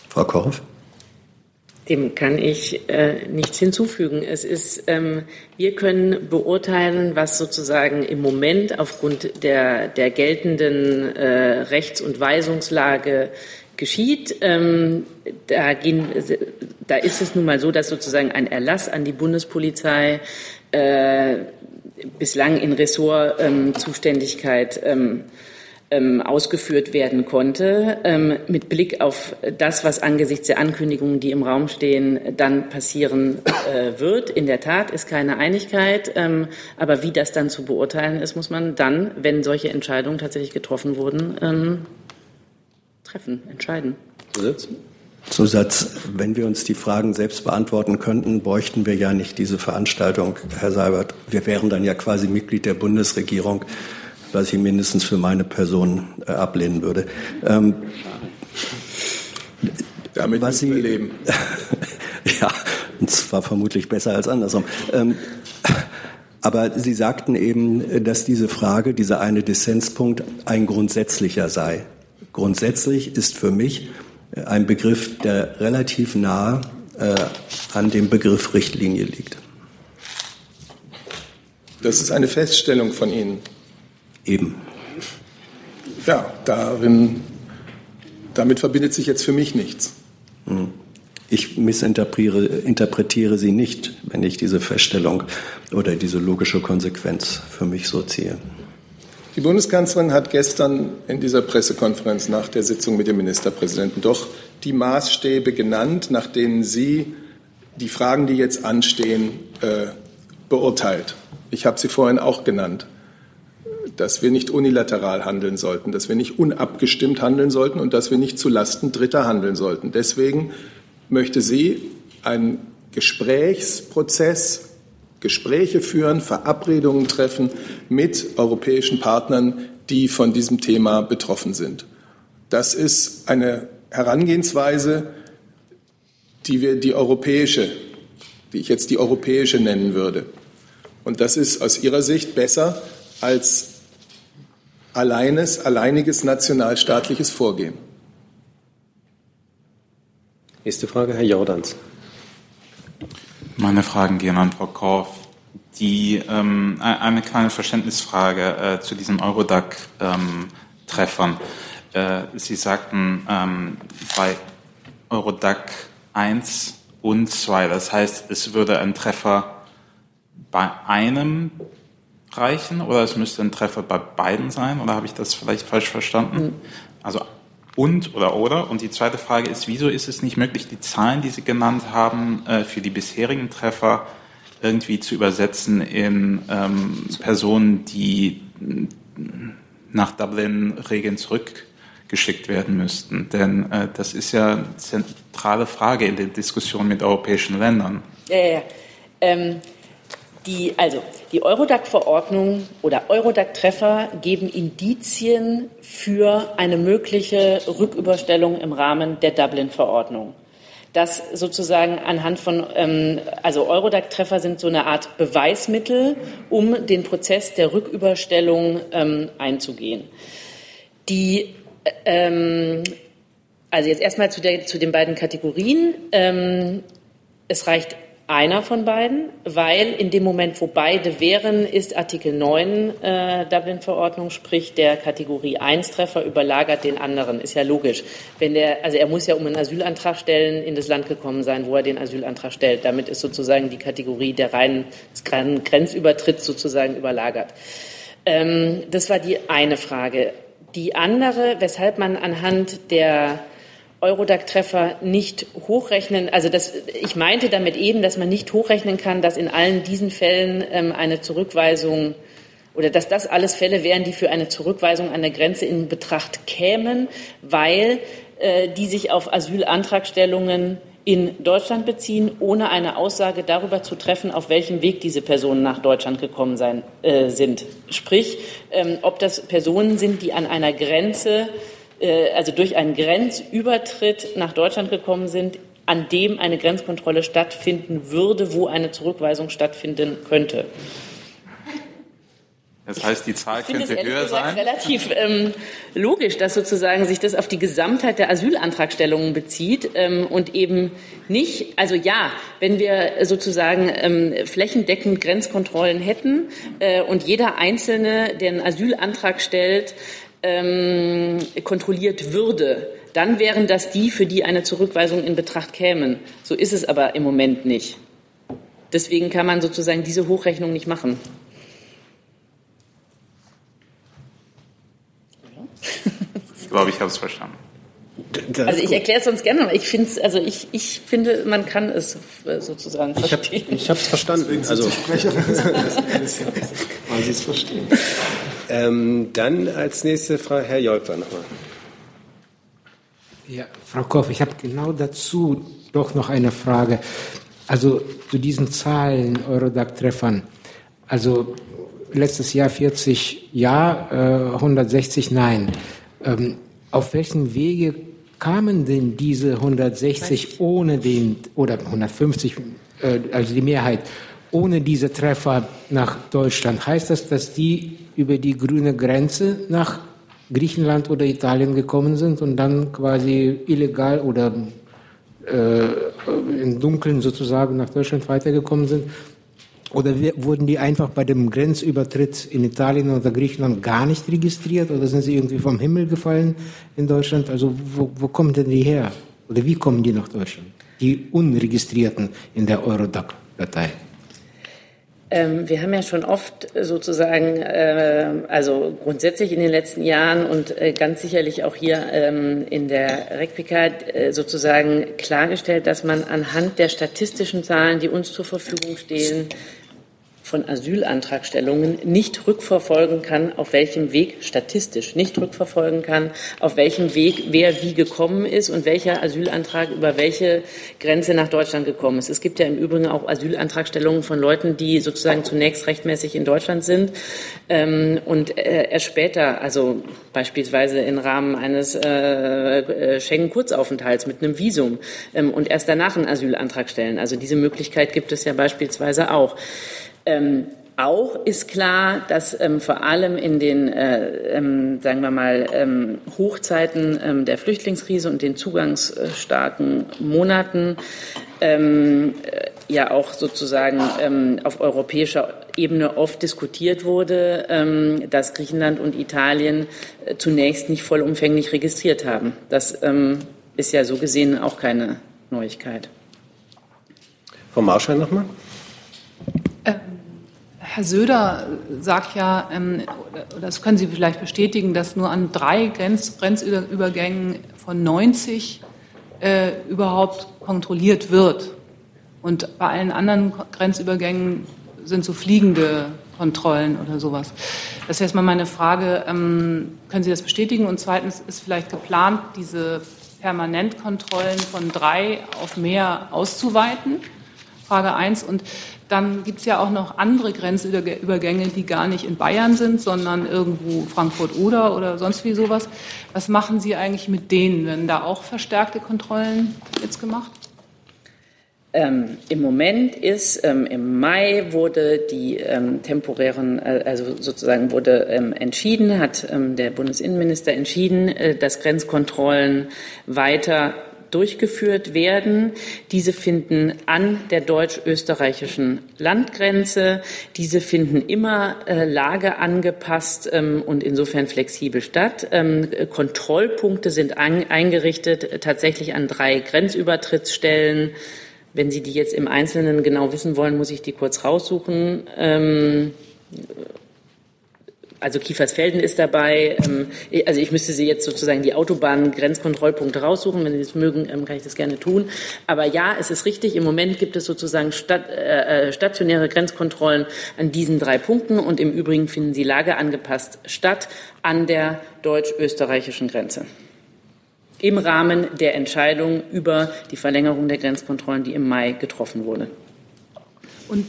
Frau Korff? Dem kann ich äh, nichts hinzufügen. Es ist, ähm, wir können beurteilen, was sozusagen im Moment aufgrund der, der geltenden äh, Rechts- und Weisungslage geschieht. Ähm, da, gehen, da ist es nun mal so, dass sozusagen ein Erlass an die Bundespolizei äh, bislang in Ressortzuständigkeit ähm, ähm, ausgeführt werden konnte. Ähm, mit Blick auf das, was angesichts der Ankündigungen, die im Raum stehen, dann passieren äh, wird. In der Tat ist keine Einigkeit. Ähm, aber wie das dann zu beurteilen ist, muss man dann, wenn solche Entscheidungen tatsächlich getroffen wurden, ähm, treffen, entscheiden. Zusatz? Zusatz, wenn wir uns die Fragen selbst beantworten könnten, bräuchten wir ja nicht diese Veranstaltung, Herr Seibert. Wir wären dann ja quasi Mitglied der Bundesregierung was ich mindestens für meine Person äh, ablehnen würde. Ähm, Damit was Sie leben. *laughs* ja, und zwar vermutlich besser als andersrum. Ähm, aber Sie sagten eben, dass diese Frage, dieser eine Dissenspunkt ein grundsätzlicher sei. Grundsätzlich ist für mich ein Begriff, der relativ nah äh, an dem Begriff Richtlinie liegt. Das ist eine Feststellung von Ihnen. Eben. Ja, darin, damit verbindet sich jetzt für mich nichts. Hm. Ich missinterpretiere interpretiere sie nicht, wenn ich diese Feststellung oder diese logische Konsequenz für mich so ziehe. Die Bundeskanzlerin hat gestern in dieser Pressekonferenz nach der Sitzung mit dem Ministerpräsidenten doch die Maßstäbe genannt, nach denen sie die Fragen, die jetzt anstehen, äh, beurteilt. Ich habe sie vorhin auch genannt dass wir nicht unilateral handeln sollten, dass wir nicht unabgestimmt handeln sollten und dass wir nicht zulasten Dritter handeln sollten. Deswegen möchte sie einen Gesprächsprozess, Gespräche führen, Verabredungen treffen mit europäischen Partnern, die von diesem Thema betroffen sind. Das ist eine Herangehensweise, die wir die europäische, die ich jetzt die europäische nennen würde. Und das ist aus Ihrer Sicht besser als alleines, alleiniges nationalstaatliches Vorgehen. Nächste Frage, Herr Jordans. Meine Fragen gehen an Frau Korff. Die, ähm, eine kleine Verständnisfrage äh, zu diesen Eurodac-Treffern. Ähm, äh, Sie sagten ähm, bei Eurodac 1 und 2, das heißt, es würde ein Treffer bei einem reichen oder es müsste ein Treffer bei beiden sein oder habe ich das vielleicht falsch verstanden? Mhm. Also und oder oder. Und die zweite Frage ist, wieso ist es nicht möglich, die Zahlen, die Sie genannt haben, äh, für die bisherigen Treffer irgendwie zu übersetzen in ähm, Personen, die nach Dublin-Regeln zurückgeschickt werden müssten? Denn äh, das ist ja eine zentrale Frage in der Diskussion mit europäischen Ländern. Ja, ja, ja. Ähm die, also, die Eurodac-Verordnung oder Eurodac-Treffer geben Indizien für eine mögliche Rücküberstellung im Rahmen der Dublin-Verordnung. Das sozusagen anhand von, ähm, also Eurodac-Treffer sind so eine Art Beweismittel, um den Prozess der Rücküberstellung ähm, einzugehen. Die, ähm, also jetzt erstmal zu, der, zu den beiden Kategorien. Es reicht einer von beiden, weil in dem Moment, wo beide wären, ist Artikel 9 äh, Dublin-Verordnung, sprich der Kategorie 1-Treffer überlagert den anderen. Ist ja logisch. Wenn der, also er muss ja um einen Asylantrag stellen, in das Land gekommen sein, wo er den Asylantrag stellt. Damit ist sozusagen die Kategorie der reinen Grenzübertritts sozusagen überlagert. Ähm, das war die eine Frage. Die andere, weshalb man anhand der Eurodac-Treffer nicht hochrechnen, also das, ich meinte damit eben, dass man nicht hochrechnen kann, dass in allen diesen Fällen ähm, eine Zurückweisung oder dass das alles Fälle wären, die für eine Zurückweisung an der Grenze in Betracht kämen, weil äh, die sich auf Asylantragstellungen in Deutschland beziehen, ohne eine Aussage darüber zu treffen, auf welchem Weg diese Personen nach Deutschland gekommen sein, äh, sind. Sprich, ähm, ob das Personen sind, die an einer Grenze also durch einen Grenzübertritt nach Deutschland gekommen sind, an dem eine Grenzkontrolle stattfinden würde, wo eine Zurückweisung stattfinden könnte. Das heißt, die Zahl ich könnte höher sein? relativ ähm, logisch, dass sozusagen sich das auf die Gesamtheit der Asylantragstellungen bezieht ähm, und eben nicht, also ja, wenn wir sozusagen ähm, flächendeckend Grenzkontrollen hätten äh, und jeder Einzelne, der einen Asylantrag stellt, ähm, kontrolliert würde, dann wären das die, für die eine Zurückweisung in Betracht kämen. So ist es aber im Moment nicht. Deswegen kann man sozusagen diese Hochrechnung nicht machen. Ich glaube, ich habe es verstanden. Also ich erkläre es sonst gerne, aber ich finde also ich, ich finde, man kann es äh, sozusagen verstehen. Ich habe es verstanden. Also, *laughs* Weil Sie es verstehen. Ähm, dann als nächste Frage Herr Jolper nochmal. Ja, Frau Koff, ich habe genau dazu doch noch eine Frage. Also zu diesen Zahlen Eurodac-Treffern. Also letztes Jahr 40 Ja, äh, 160 Nein. Ähm, auf welchen Wege kamen denn diese 160 ohne den, oder 150, äh, also die Mehrheit, ohne diese Treffer nach Deutschland? Heißt das, dass die über die grüne Grenze nach Griechenland oder Italien gekommen sind und dann quasi illegal oder äh, im Dunkeln sozusagen nach Deutschland weitergekommen sind? Oder wurden die einfach bei dem Grenzübertritt in Italien oder Griechenland gar nicht registriert oder sind sie irgendwie vom Himmel gefallen in Deutschland? Also wo, wo kommen denn die her? Oder wie kommen die nach Deutschland? Die Unregistrierten in der Eurodac-Datei. Ähm, wir haben ja schon oft sozusagen, äh, also grundsätzlich in den letzten Jahren und äh, ganz sicherlich auch hier ähm, in der Replika äh, sozusagen klargestellt, dass man anhand der statistischen Zahlen, die uns zur Verfügung stehen, von Asylantragstellungen nicht rückverfolgen kann, auf welchem Weg, statistisch nicht rückverfolgen kann, auf welchem Weg wer wie gekommen ist und welcher Asylantrag über welche Grenze nach Deutschland gekommen ist. Es gibt ja im Übrigen auch Asylantragstellungen von Leuten, die sozusagen zunächst rechtmäßig in Deutschland sind ähm, und äh, erst später, also beispielsweise im Rahmen eines äh, äh, Schengen-Kurzaufenthalts mit einem Visum ähm, und erst danach einen Asylantrag stellen. Also diese Möglichkeit gibt es ja beispielsweise auch. Ähm, auch ist klar, dass ähm, vor allem in den, äh, ähm, sagen wir mal, ähm, Hochzeiten ähm, der Flüchtlingskrise und den zugangsstarken Monaten ähm, äh, ja auch sozusagen ähm, auf europäischer Ebene oft diskutiert wurde, dass Griechenland und Italien äh, zunächst nicht vollumfänglich registriert haben. Das ist ja so gesehen auch keine Neuigkeit. Frau Marschall nochmal. Herr Söder sagt ja, ähm, das können Sie vielleicht bestätigen, dass nur an drei Grenz, Grenzübergängen von 90 äh, überhaupt kontrolliert wird. Und bei allen anderen Grenzübergängen sind so fliegende Kontrollen oder sowas. Das ist erstmal meine Frage, ähm, können Sie das bestätigen? Und zweitens ist vielleicht geplant, diese Permanentkontrollen von drei auf mehr auszuweiten? Frage eins. Und dann gibt es ja auch noch andere Grenzübergänge, die gar nicht in Bayern sind, sondern irgendwo Frankfurt-Oder oder sonst wie sowas. Was machen Sie eigentlich mit denen? Werden da auch verstärkte Kontrollen jetzt gemacht? Ähm, Im Moment ist, ähm, im Mai wurde die ähm, temporären, äh, also sozusagen wurde ähm, entschieden, hat ähm, der Bundesinnenminister entschieden, äh, dass Grenzkontrollen weiter durchgeführt werden. Diese finden an der deutsch-österreichischen Landgrenze. Diese finden immer äh, lageangepasst ähm, und insofern flexibel statt. Ähm, Kontrollpunkte sind an, eingerichtet tatsächlich an drei Grenzübertrittsstellen. Wenn Sie die jetzt im Einzelnen genau wissen wollen, muss ich die kurz raussuchen. Ähm, also Kiefersfelden ist dabei. Ähm, also ich müsste Sie jetzt sozusagen die Autobahn-Grenzkontrollpunkte raussuchen. Wenn Sie das mögen, ähm, kann ich das gerne tun. Aber ja, es ist richtig. Im Moment gibt es sozusagen äh, äh, stationäre Grenzkontrollen an diesen drei Punkten und im Übrigen finden sie lageangepasst statt an der deutsch-österreichischen Grenze. Im Rahmen der Entscheidung über die Verlängerung der Grenzkontrollen, die im Mai getroffen wurde. Und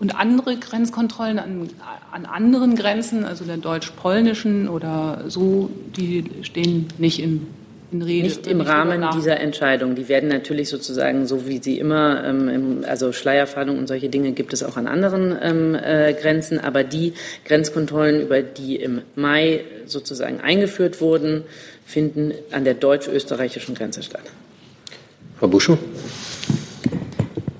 und andere Grenzkontrollen an, an anderen Grenzen, also der deutsch-polnischen oder so, die stehen nicht in, in Rede. Nicht im nicht Rahmen dieser Entscheidung. Die werden natürlich sozusagen, so wie sie immer, ähm, im, also Schleierfahndung und solche Dinge gibt es auch an anderen ähm, äh, Grenzen, aber die Grenzkontrollen, über die im Mai sozusagen eingeführt wurden, finden an der deutsch-österreichischen Grenze statt. Frau Buschow.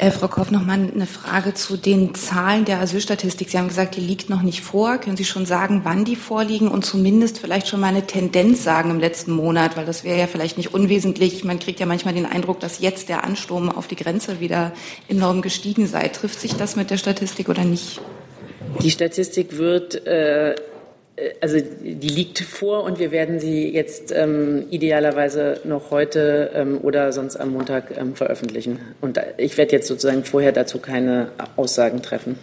Äh, Frau Koff, noch mal eine Frage zu den Zahlen der Asylstatistik. Sie haben gesagt, die liegt noch nicht vor. Können Sie schon sagen, wann die vorliegen und zumindest vielleicht schon mal eine Tendenz sagen im letzten Monat? Weil das wäre ja vielleicht nicht unwesentlich. Man kriegt ja manchmal den Eindruck, dass jetzt der Ansturm auf die Grenze wieder enorm gestiegen sei. Trifft sich das mit der Statistik oder nicht? Die Statistik wird äh, also die liegt vor und wir werden sie jetzt ähm, idealerweise noch heute ähm, oder sonst am Montag ähm, veröffentlichen. Und ich werde jetzt sozusagen vorher dazu keine Aussagen treffen.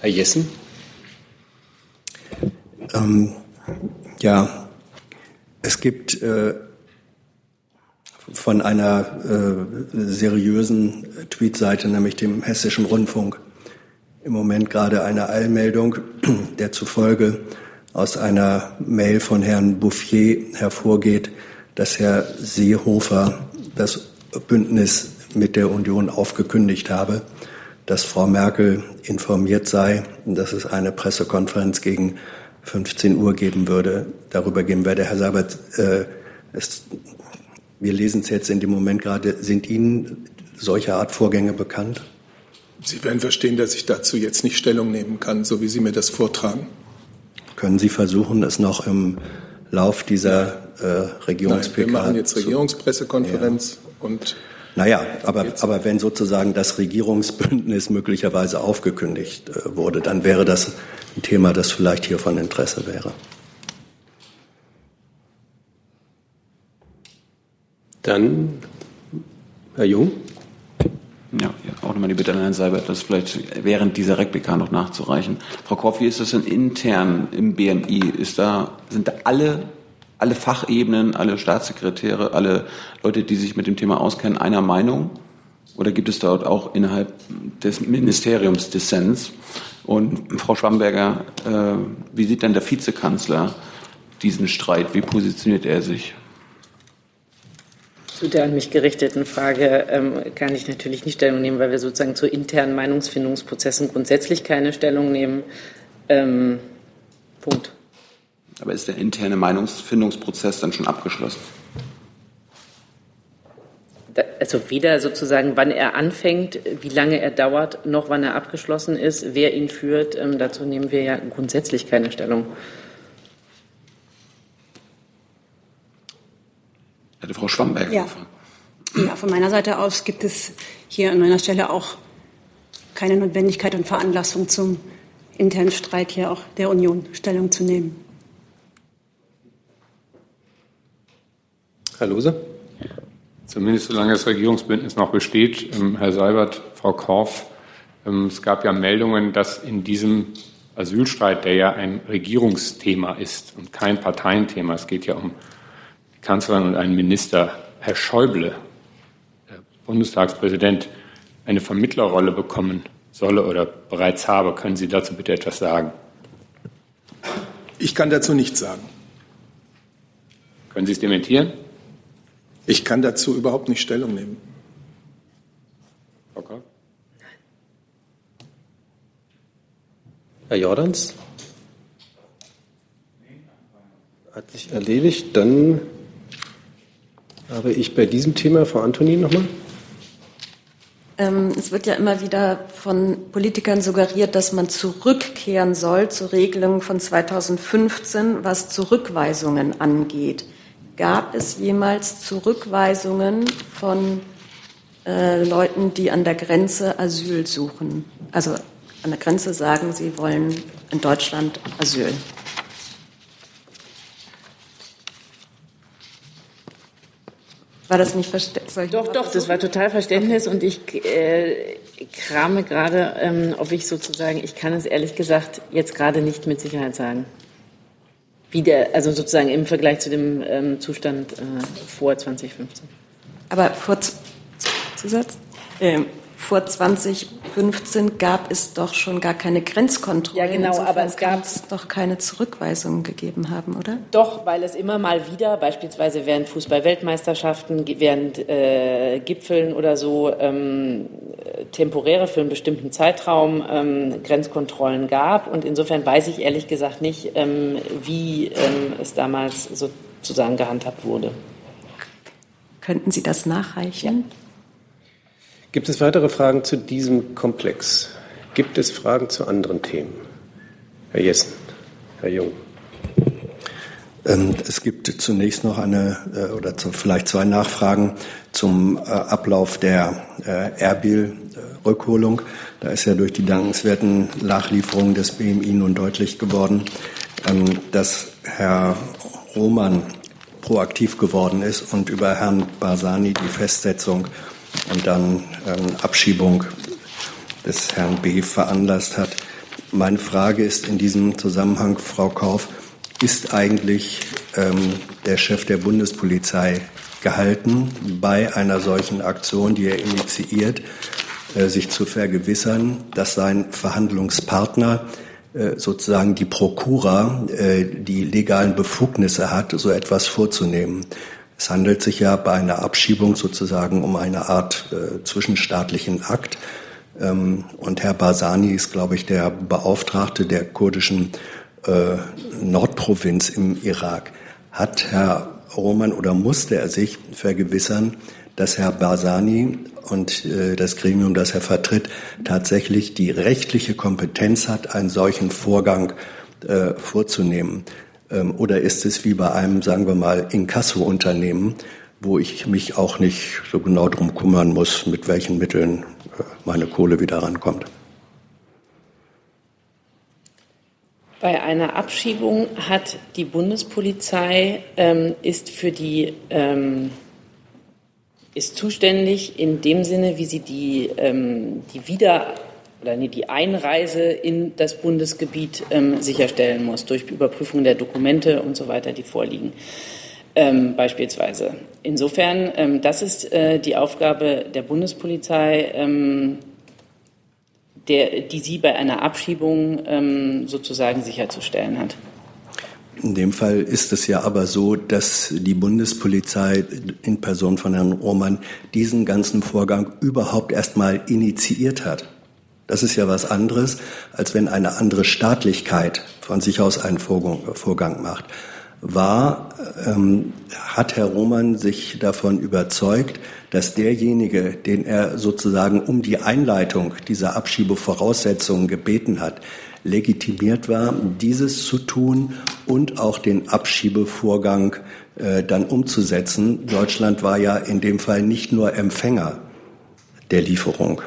Herr Jessen? Ähm, ja, es gibt äh, von einer äh, seriösen Tweetseite, nämlich dem Hessischen Rundfunk, im Moment gerade eine Eilmeldung, der zufolge aus einer Mail von Herrn Bouffier hervorgeht, dass Herr Seehofer das Bündnis mit der Union aufgekündigt habe, dass Frau Merkel informiert sei dass es eine Pressekonferenz gegen 15 Uhr geben würde. Darüber geben wir der Herr Sabat. Äh, es, wir lesen es jetzt in dem Moment gerade. Sind Ihnen solche Art Vorgänge bekannt? Sie werden verstehen, dass ich dazu jetzt nicht Stellung nehmen kann, so wie Sie mir das vortragen. Können Sie versuchen, es noch im Lauf dieser äh, Regierungs-PK Wir machen jetzt Regierungspressekonferenz ja. und naja, aber, aber wenn sozusagen das Regierungsbündnis möglicherweise aufgekündigt äh, wurde, dann wäre das ein Thema, das vielleicht hier von Interesse wäre. Dann Herr Jung. Ja, auch nochmal die Bitte an Herrn Seibert, das vielleicht während dieser Replika noch nachzureichen. Frau Koff, wie ist das denn intern im BMI? Ist da, sind da alle, alle Fachebenen, alle Staatssekretäre, alle Leute, die sich mit dem Thema auskennen, einer Meinung? Oder gibt es dort auch innerhalb des Ministeriums Dissens? Und Frau Schwamberger, äh, wie sieht denn der Vizekanzler diesen Streit? Wie positioniert er sich? Zu der an mich gerichteten Frage ähm, kann ich natürlich nicht Stellung nehmen, weil wir sozusagen zu internen Meinungsfindungsprozessen grundsätzlich keine Stellung nehmen. Ähm, Punkt. Aber ist der interne Meinungsfindungsprozess dann schon abgeschlossen? also weder sozusagen, wann er anfängt, wie lange er dauert, noch wann er abgeschlossen ist, wer ihn führt. Ähm, dazu nehmen wir ja grundsätzlich keine Stellung. Hätte Frau Schwamberg ja. Ja, von meiner Seite aus gibt es hier an meiner Stelle auch keine Notwendigkeit und Veranlassung zum internen Streit hier auch der Union Stellung zu nehmen. Herr Lose? Zumindest solange das Regierungsbündnis noch besteht, ähm, Herr Seibert, Frau Korff, ähm, es gab ja Meldungen, dass in diesem Asylstreit, der ja ein Regierungsthema ist und kein Parteienthema, es geht ja um Kanzlerin und einen Minister, Herr Schäuble, der Bundestagspräsident, eine Vermittlerrolle bekommen solle oder bereits habe. Können Sie dazu bitte etwas sagen? Ich kann dazu nichts sagen. Können Sie es dementieren? Ich kann dazu überhaupt nicht Stellung nehmen. Frau Herr Jordans? Hat sich erledigt. Dann habe ich bei diesem Thema Frau Antonin nochmal. Ähm, es wird ja immer wieder von Politikern suggeriert, dass man zurückkehren soll zur Regelung von 2015, was Zurückweisungen angeht. Gab es jemals Zurückweisungen von äh, Leuten, die an der Grenze Asyl suchen? Also an der Grenze sagen, sie wollen in Deutschland Asyl. War das nicht verständlich? Doch, doch, das war total Verständnis und ich äh, krame gerade, ähm, ob ich sozusagen, ich kann es ehrlich gesagt jetzt gerade nicht mit Sicherheit sagen. Wie der, also sozusagen im Vergleich zu dem ähm, Zustand äh, vor 2015. Aber vor Zusatz? Ähm, vor 2015 gab es doch schon gar keine Grenzkontrollen. Ja, genau, Insofern aber es gab es doch keine Zurückweisungen gegeben haben, oder? Doch, weil es immer mal wieder, beispielsweise während Fußball-Weltmeisterschaften, während äh, Gipfeln oder so, ähm, temporäre für einen bestimmten Zeitraum ähm, Grenzkontrollen gab. Und insofern weiß ich ehrlich gesagt nicht, ähm, wie ähm, es damals sozusagen gehandhabt wurde. Könnten Sie das nachreichen? Ja. Gibt es weitere Fragen zu diesem Komplex? Gibt es Fragen zu anderen Themen? Herr Jessen, Herr Jung. Ähm, es gibt zunächst noch eine äh, oder vielleicht zwei Nachfragen zum äh, Ablauf der äh, Erbil-Rückholung. Da ist ja durch die dankenswerten Nachlieferungen des BMI nun deutlich geworden, ähm, dass Herr Roman proaktiv geworden ist und über Herrn Barsani die Festsetzung und dann ähm, Abschiebung des Herrn B. veranlasst hat. Meine Frage ist in diesem Zusammenhang, Frau Kauf, ist eigentlich ähm, der Chef der Bundespolizei gehalten, bei einer solchen Aktion, die er initiiert, äh, sich zu vergewissern, dass sein Verhandlungspartner äh, sozusagen die Prokura äh, die legalen Befugnisse hat, so etwas vorzunehmen. Es handelt sich ja bei einer Abschiebung sozusagen um eine Art äh, zwischenstaatlichen Akt. Ähm, und Herr Basani ist, glaube ich, der Beauftragte der kurdischen äh, Nordprovinz im Irak. Hat Herr Roman oder musste er sich vergewissern, dass Herr Basani und äh, das Gremium, das er vertritt, tatsächlich die rechtliche Kompetenz hat, einen solchen Vorgang äh, vorzunehmen. Ähm, oder ist es wie bei einem, sagen wir mal, Inkasso-Unternehmen, wo ich mich auch nicht so genau drum kümmern muss, mit welchen Mitteln äh, meine Kohle wieder rankommt? Bei einer Abschiebung hat die Bundespolizei ähm, ist für die ähm, ist zuständig in dem Sinne, wie sie die, ähm, die Wieder oder nee, die Einreise in das Bundesgebiet ähm, sicherstellen muss, durch Überprüfung der Dokumente und so weiter, die vorliegen. Ähm, beispielsweise. Insofern, ähm, das ist äh, die Aufgabe der Bundespolizei, ähm, der, die sie bei einer Abschiebung ähm, sozusagen sicherzustellen hat. In dem Fall ist es ja aber so, dass die Bundespolizei in Person von Herrn Roman diesen ganzen Vorgang überhaupt erst mal initiiert hat. Das ist ja was anderes, als wenn eine andere Staatlichkeit von sich aus einen Vorgang macht. War, ähm, hat Herr Roman sich davon überzeugt, dass derjenige, den er sozusagen um die Einleitung dieser Abschiebevoraussetzungen gebeten hat, legitimiert war, dieses zu tun und auch den Abschiebevorgang äh, dann umzusetzen. Deutschland war ja in dem Fall nicht nur Empfänger der Lieferung.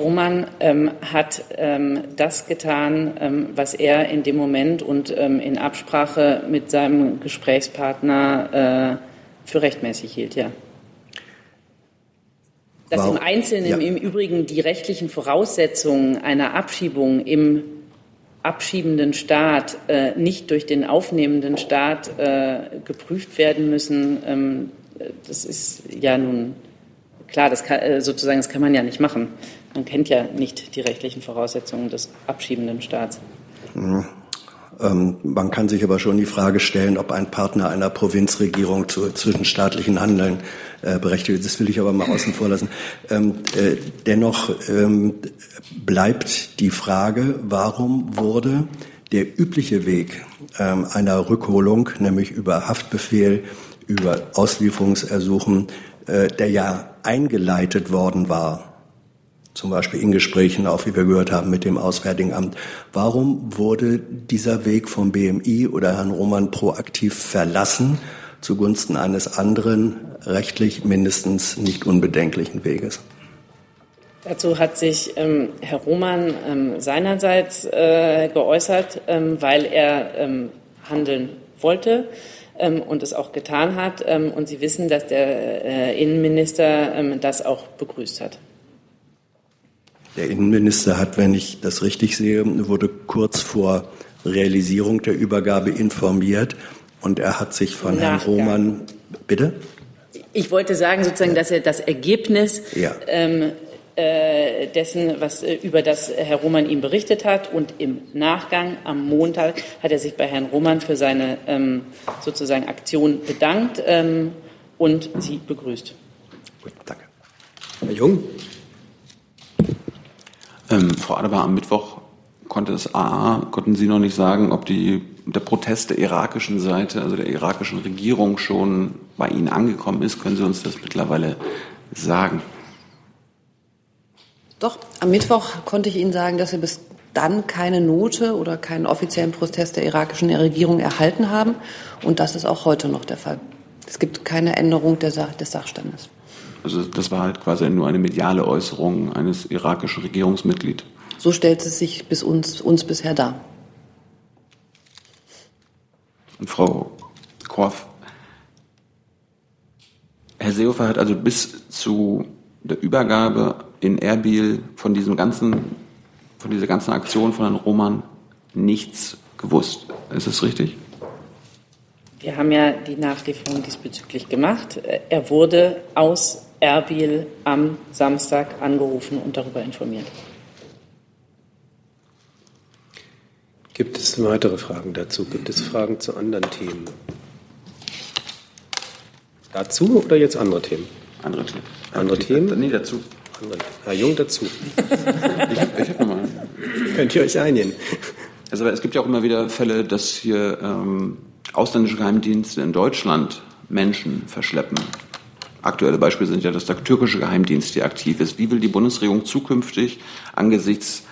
Roman ähm, hat ähm, das getan, ähm, was er in dem Moment und ähm, in Absprache mit seinem Gesprächspartner äh, für rechtmäßig hielt, ja. Dass wow. im Einzelnen ja. im Übrigen die rechtlichen Voraussetzungen einer Abschiebung im abschiebenden Staat äh, nicht durch den aufnehmenden Staat äh, geprüft werden müssen, ähm, das ist ja nun klar, das kann, äh, sozusagen, das kann man ja nicht machen. Man kennt ja nicht die rechtlichen Voraussetzungen des abschiebenden Staats. Ähm, man kann sich aber schon die Frage stellen, ob ein Partner einer Provinzregierung zu zwischenstaatlichen Handeln äh, berechtigt ist. Das will ich aber mal außen vor lassen. Ähm, äh, dennoch ähm, bleibt die Frage, warum wurde der übliche Weg ähm, einer Rückholung, nämlich über Haftbefehl, über Auslieferungsersuchen, äh, der ja eingeleitet worden war, zum Beispiel in Gesprächen, auch wie wir gehört haben, mit dem Auswärtigen Amt. Warum wurde dieser Weg vom BMI oder Herrn Roman proaktiv verlassen zugunsten eines anderen, rechtlich mindestens nicht unbedenklichen Weges? Dazu hat sich ähm, Herr Roman ähm, seinerseits äh, geäußert, ähm, weil er ähm, handeln wollte ähm, und es auch getan hat. Ähm, und Sie wissen, dass der äh, Innenminister das auch begrüßt hat. Der Innenminister hat, wenn ich das richtig sehe, wurde kurz vor Realisierung der Übergabe informiert und er hat sich von Nachgang. Herrn Roman, bitte? Ich wollte sagen sozusagen, dass er das Ergebnis ja. ähm, äh, dessen, was äh, über das Herr Roman ihm berichtet hat. Und im Nachgang am Montag hat er sich bei Herrn Roman für seine ähm, sozusagen Aktion bedankt ähm, und sie begrüßt. Gut, danke. Herr Jung. Ähm, Frau Adebar, am Mittwoch konnte es A, konnten Sie noch nicht sagen, ob die, der Protest der irakischen Seite, also der irakischen Regierung schon bei Ihnen angekommen ist. Können Sie uns das mittlerweile sagen? Doch, am Mittwoch konnte ich Ihnen sagen, dass wir bis dann keine Note oder keinen offiziellen Protest der irakischen Regierung erhalten haben. Und das ist auch heute noch der Fall. Es gibt keine Änderung des Sachstandes. Also das war halt quasi nur eine mediale Äußerung eines irakischen Regierungsmitglieds. So stellt es sich bis uns, uns bisher dar. Und Frau Korf, Herr Seehofer hat also bis zu der Übergabe in Erbil von diesem ganzen, von dieser ganzen Aktion von Herrn Roman nichts gewusst. Ist das richtig? Wir haben ja die Nachlieferung diesbezüglich gemacht. Er wurde aus Erbil am Samstag angerufen und darüber informiert. Gibt es weitere Fragen dazu? Gibt es Fragen zu anderen Themen? Dazu oder jetzt andere Themen? Andere Themen. Andere Themen? Nee, dazu. Herr Jung dazu. *laughs* ich, ich mal. Könnt ihr euch einigen? Also es gibt ja auch immer wieder Fälle, dass hier ähm, ausländische Geheimdienste in Deutschland Menschen verschleppen. Aktuelle Beispiele sind ja, dass der türkische Geheimdienst hier aktiv ist. Wie will die Bundesregierung zukünftig angesichts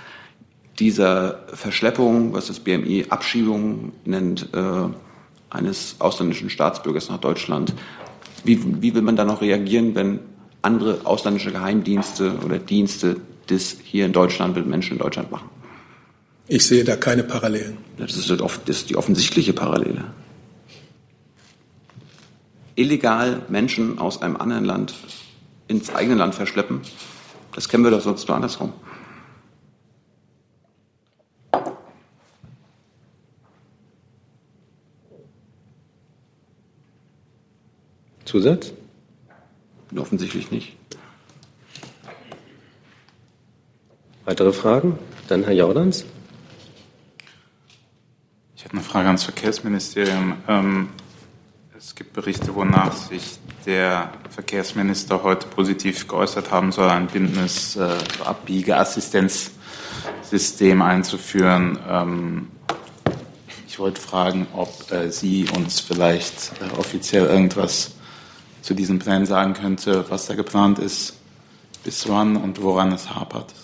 dieser Verschleppung, was das BMI Abschiebung nennt, äh, eines ausländischen Staatsbürgers nach Deutschland, wie, wie will man da noch reagieren, wenn andere ausländische Geheimdienste oder Dienste das hier in Deutschland mit Menschen in Deutschland machen? Ich sehe da keine Parallelen. Das ist, das ist die offensichtliche Parallele. Illegal Menschen aus einem anderen Land ins eigene Land verschleppen, das kennen wir doch sonst nur andersrum. Zusatz? Offensichtlich nicht. Weitere Fragen? Dann Herr Jordans. Ich habe eine Frage ans Verkehrsministerium. Ähm, es gibt Berichte, wonach sich der Verkehrsminister heute positiv geäußert haben soll, ein bindendes äh, Abbiegeassistenzsystem einzuführen. Ähm, ich wollte fragen, ob äh, Sie uns vielleicht äh, offiziell irgendwas zu diesem Plan sagen könnte, was da geplant ist, bis wann und woran es hapert.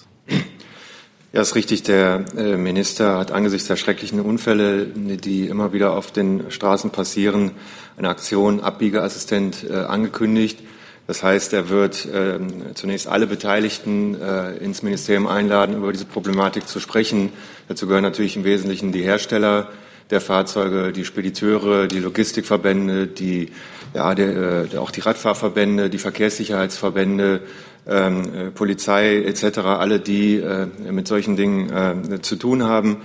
Ja, ist richtig. Der äh, Minister hat angesichts der schrecklichen Unfälle, die immer wieder auf den Straßen passieren, eine Aktion Abbiegeassistent äh, angekündigt. Das heißt, er wird äh, zunächst alle Beteiligten äh, ins Ministerium einladen, über diese Problematik zu sprechen. Dazu gehören natürlich im Wesentlichen die Hersteller der Fahrzeuge, die Spediteure, die Logistikverbände, die ja, der, auch die Radfahrverbände, die Verkehrssicherheitsverbände, ähm, äh, Polizei etc., alle, die äh, mit solchen Dingen äh, zu tun haben.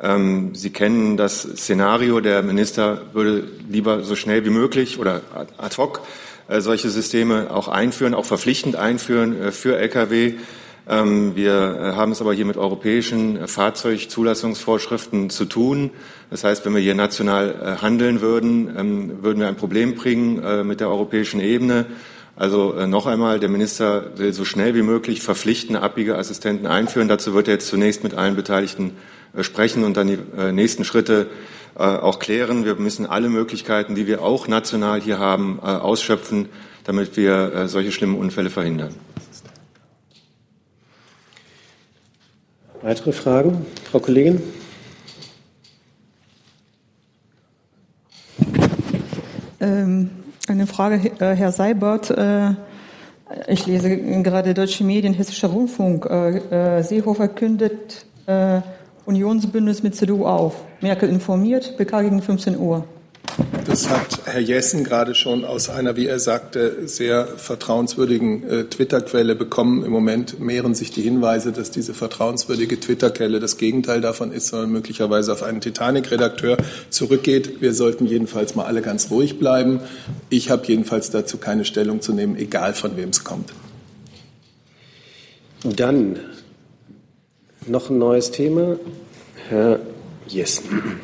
Ähm, Sie kennen das Szenario, der Minister würde lieber so schnell wie möglich oder ad hoc äh, solche Systeme auch einführen, auch verpflichtend einführen äh, für Lkw. Ähm, wir haben es aber hier mit europäischen Fahrzeugzulassungsvorschriften zu tun. Das heißt, wenn wir hier national handeln würden, würden wir ein Problem bringen mit der europäischen Ebene. Also noch einmal, der Minister will so schnell wie möglich verpflichtende Abbiegeassistenten einführen. Dazu wird er jetzt zunächst mit allen Beteiligten sprechen und dann die nächsten Schritte auch klären. Wir müssen alle Möglichkeiten, die wir auch national hier haben, ausschöpfen, damit wir solche schlimmen Unfälle verhindern. Weitere Fragen? Frau Kollegin? Ähm, eine Frage, äh, Herr Seibert. Äh, ich lese gerade deutsche Medien, Hessischer Rundfunk. Äh, Seehofer kündet Unionsbündnis mit CDU auf. Merkel informiert, PK gegen 15 Uhr. Das hat Herr Jessen gerade schon aus einer, wie er sagte, sehr vertrauenswürdigen äh, Twitter-Quelle bekommen. Im Moment mehren sich die Hinweise, dass diese vertrauenswürdige Twitter-Quelle das Gegenteil davon ist, sondern möglicherweise auf einen Titanic-Redakteur zurückgeht. Wir sollten jedenfalls mal alle ganz ruhig bleiben. Ich habe jedenfalls dazu keine Stellung zu nehmen, egal von wem es kommt. Dann noch ein neues Thema. Herr Jessen.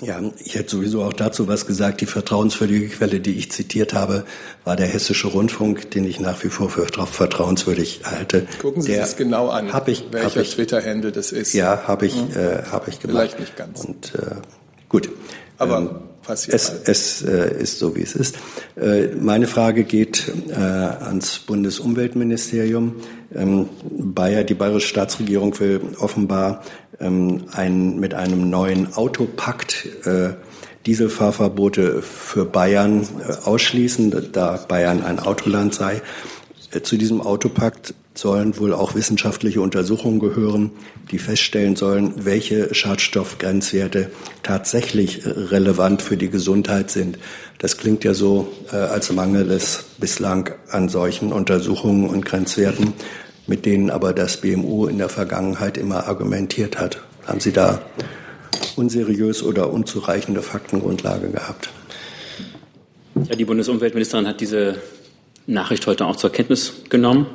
Ja, ich hätte sowieso auch dazu was gesagt. Die vertrauenswürdige Quelle, die ich zitiert habe, war der Hessische Rundfunk, den ich nach wie vor für vertrauenswürdig halte. Gucken Sie sich das genau an, hab ich, welcher hab Twitter-Handle das ist. Ja, habe ich, Hm. äh, habe ich gemacht. Vielleicht nicht ganz. Und äh, gut. Aber ähm, passiert es, halt. es äh, ist so, wie es ist. Äh, meine Frage geht äh, ans Bundesumweltministerium. Ähm, Bayer, die bayerische Staatsregierung will offenbar ähm, ein, mit einem neuen Autopakt äh, Dieselfahrverbote für Bayern äh, ausschließen, da Bayern ein Autoland sei. Äh, Zu diesem Autopakt sollen wohl auch wissenschaftliche Untersuchungen gehören, die feststellen sollen, welche Schadstoffgrenzwerte tatsächlich äh, relevant für die Gesundheit sind. Das klingt ja so, äh, als mangelt es bislang an solchen Untersuchungen und Grenzwerten, mit denen aber das BMU in der Vergangenheit immer argumentiert hat. Haben Sie da unseriös oder unzureichende Faktengrundlage gehabt? Ja, die Bundesumweltministerin hat diese Nachricht heute auch zur Kenntnis genommen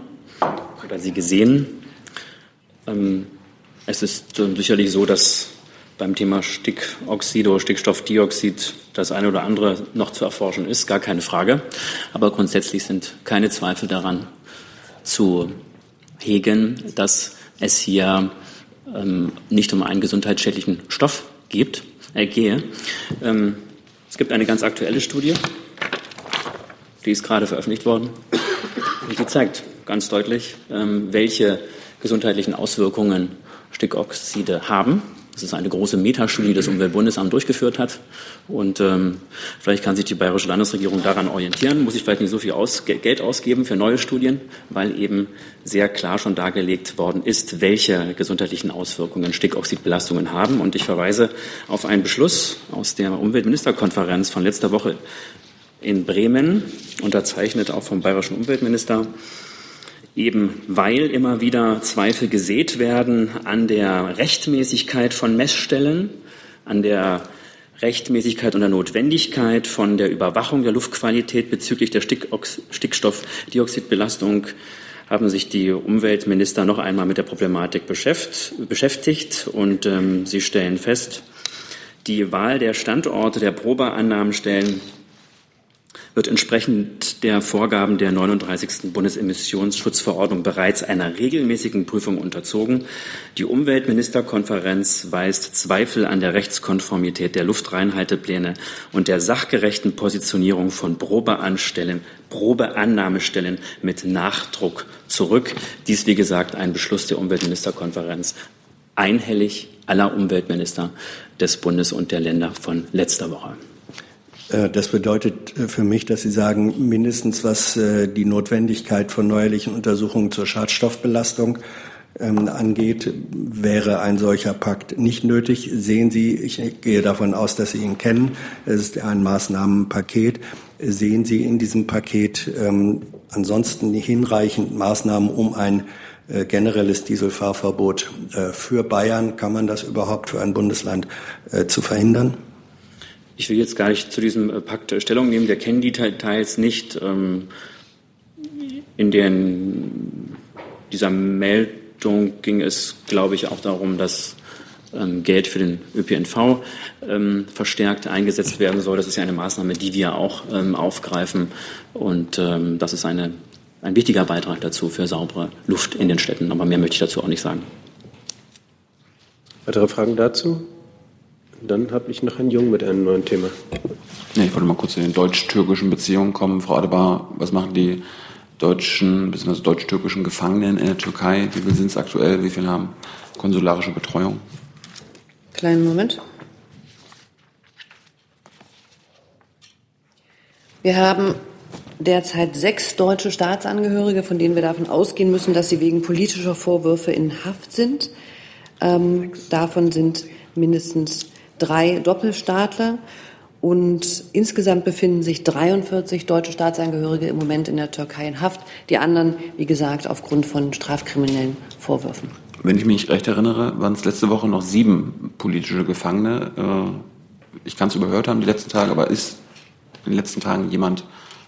oder sie gesehen. Ähm, es ist sicherlich so, dass beim Thema Stickoxide oder Stickstoffdioxid das eine oder andere noch zu erforschen ist, gar keine Frage. Aber grundsätzlich sind keine Zweifel daran zu hegen, dass es hier ähm, nicht um einen gesundheitsschädlichen Stoff gibt, äh, gehe. Ähm, es gibt eine ganz aktuelle Studie, die ist gerade veröffentlicht worden. Und die zeigt ganz deutlich, ähm, welche gesundheitlichen Auswirkungen Stickoxide haben. Das ist eine große Metastudie, die das Umweltbundesamt durchgeführt hat. Und ähm, vielleicht kann sich die bayerische Landesregierung daran orientieren. Muss ich vielleicht nicht so viel aus, Geld ausgeben für neue Studien, weil eben sehr klar schon dargelegt worden ist, welche gesundheitlichen Auswirkungen Stickoxidbelastungen haben. Und ich verweise auf einen Beschluss aus der Umweltministerkonferenz von letzter Woche in Bremen, unterzeichnet auch vom bayerischen Umweltminister, eben weil immer wieder Zweifel gesät werden an der Rechtmäßigkeit von Messstellen, an der Rechtmäßigkeit und der Notwendigkeit von der Überwachung der Luftqualität bezüglich der Stickstoffdioxidbelastung haben sich die Umweltminister noch einmal mit der Problematik beschäftigt und ähm, sie stellen fest, die Wahl der Standorte der Probeannahmenstellen wird entsprechend der Vorgaben der 39. Bundesemissionsschutzverordnung bereits einer regelmäßigen Prüfung unterzogen. Die Umweltministerkonferenz weist Zweifel an der Rechtskonformität der Luftreinhaltepläne und der sachgerechten Positionierung von Probeanstellen, Probeannahmestellen mit Nachdruck zurück. Dies, wie gesagt, ein Beschluss der Umweltministerkonferenz einhellig aller Umweltminister des Bundes und der Länder von letzter Woche. Das bedeutet für mich, dass Sie sagen, mindestens was die Notwendigkeit von neuerlichen Untersuchungen zur Schadstoffbelastung angeht, wäre ein solcher Pakt nicht nötig. Sehen Sie, ich gehe davon aus, dass Sie ihn kennen, es ist ein Maßnahmenpaket. Sehen Sie in diesem Paket ansonsten hinreichend Maßnahmen, um ein generelles Dieselfahrverbot für Bayern, kann man das überhaupt für ein Bundesland zu verhindern? Ich will jetzt gar nicht zu diesem Pakt Stellung nehmen. Wir kennen die Details nicht. In den dieser Meldung ging es, glaube ich, auch darum, dass ähm, Geld für den ÖPNV ähm, verstärkt eingesetzt werden soll. Das ist ja eine Maßnahme, die wir auch ähm, aufgreifen. Und ähm, das ist eine, ein wichtiger Beitrag dazu für saubere Luft in den Städten. Aber mehr möchte ich dazu auch nicht sagen. Weitere Fragen dazu? Dann habe ich noch einen Jung mit einem neuen Thema. Ja, ich wollte mal kurz zu den deutsch-türkischen Beziehungen kommen. Frau Adebar, was machen die deutschen bzw. deutsch-türkischen Gefangenen in der Türkei? Wie viele sind es aktuell? Wie viele haben konsularische Betreuung? Kleinen Moment. Wir haben derzeit sechs deutsche Staatsangehörige, von denen wir davon ausgehen müssen, dass sie wegen politischer Vorwürfe in Haft sind. Ähm, davon sind mindestens drei Doppelstaatler. Und insgesamt befinden sich 43 deutsche Staatsangehörige im Moment in der Türkei in Haft. Die anderen, wie gesagt, aufgrund von strafkriminellen Vorwürfen. Wenn ich mich recht erinnere, waren es letzte Woche noch sieben politische Gefangene. Äh, ich kann es überhört haben die letzten Tage, aber ist in den letzten Tagen jemand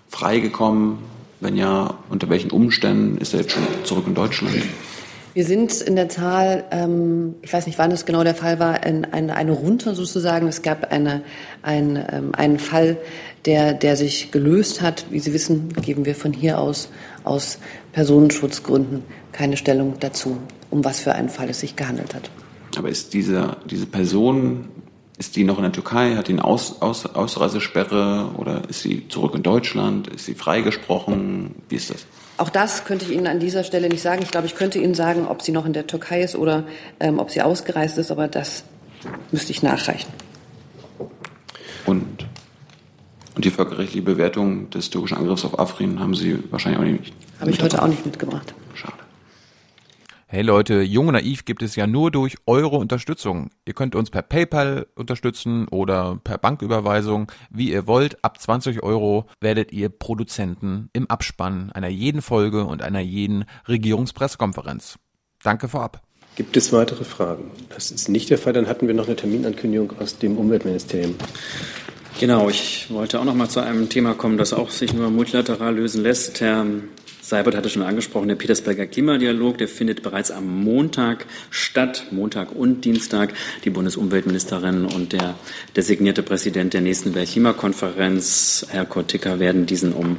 freigekommen? Wenn ja, unter welchen Umständen ist er jetzt schon zurück in Deutschland? Wir sind in der Zahl, ähm, ich weiß nicht, wann es genau der Fall war, in, eine, eine runter sozusagen. Es gab eine, ein, ähm, einen Fall, der, der sich gelöst hat. Wie Sie wissen, geben wir von hier aus aus Personenschutzgründen keine Stellung dazu, um was für einen Fall es sich gehandelt hat. Aber ist diese, diese Person, ist die noch in der Türkei, hat die eine Aus, Aus, Ausreisesperre oder ist sie zurück in Deutschland? Ist sie freigesprochen? Wie ist das? Auch das könnte ich Ihnen an dieser Stelle nicht sagen. Ich glaube, ich könnte Ihnen sagen, ob sie noch in der Türkei ist oder ähm, ob sie ausgereist ist, aber das müsste ich nachreichen. Und, und die völkerrechtliche Bewertung des türkischen Angriffs auf Afrin haben Sie wahrscheinlich auch nicht. Habe ich heute auch nicht mitgebracht. Hey Leute, Jung und Naiv gibt es ja nur durch eure Unterstützung. Ihr könnt uns per PayPal unterstützen oder per Banküberweisung, wie ihr wollt. Ab 20 Euro werdet ihr Produzenten im Abspann einer jeden Folge und einer jeden Regierungspressekonferenz. Danke vorab. Gibt es weitere Fragen? Das ist nicht der Fall. Dann hatten wir noch eine Terminankündigung aus dem Umweltministerium. Genau, ich wollte auch noch mal zu einem Thema kommen, das auch sich nur multilateral lösen lässt. Herr Seibert hatte schon angesprochen, der Petersberger Klimadialog, der findet bereits am Montag statt, Montag und Dienstag. Die Bundesumweltministerin und der designierte Präsident der nächsten Weltklimakonferenz, Herr Kortika, werden diesen um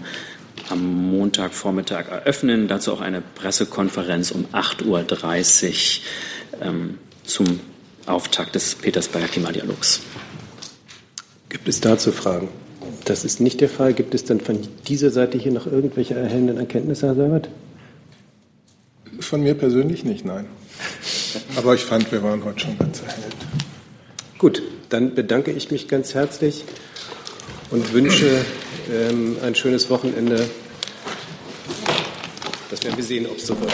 am Montagvormittag eröffnen. Dazu auch eine Pressekonferenz um 8.30 Uhr ähm, zum Auftakt des Petersberger Klimadialogs. Gibt es dazu Fragen? Das ist nicht der Fall. Gibt es dann von dieser Seite hier noch irgendwelche erhellenden Erkenntnisse, Herr Seibert? Von mir persönlich nicht, nein. Aber ich fand, wir waren heute schon ganz erhellt. Gut, dann bedanke ich mich ganz herzlich und wünsche ähm, ein schönes Wochenende. Das werden wir sehen, ob es so wird.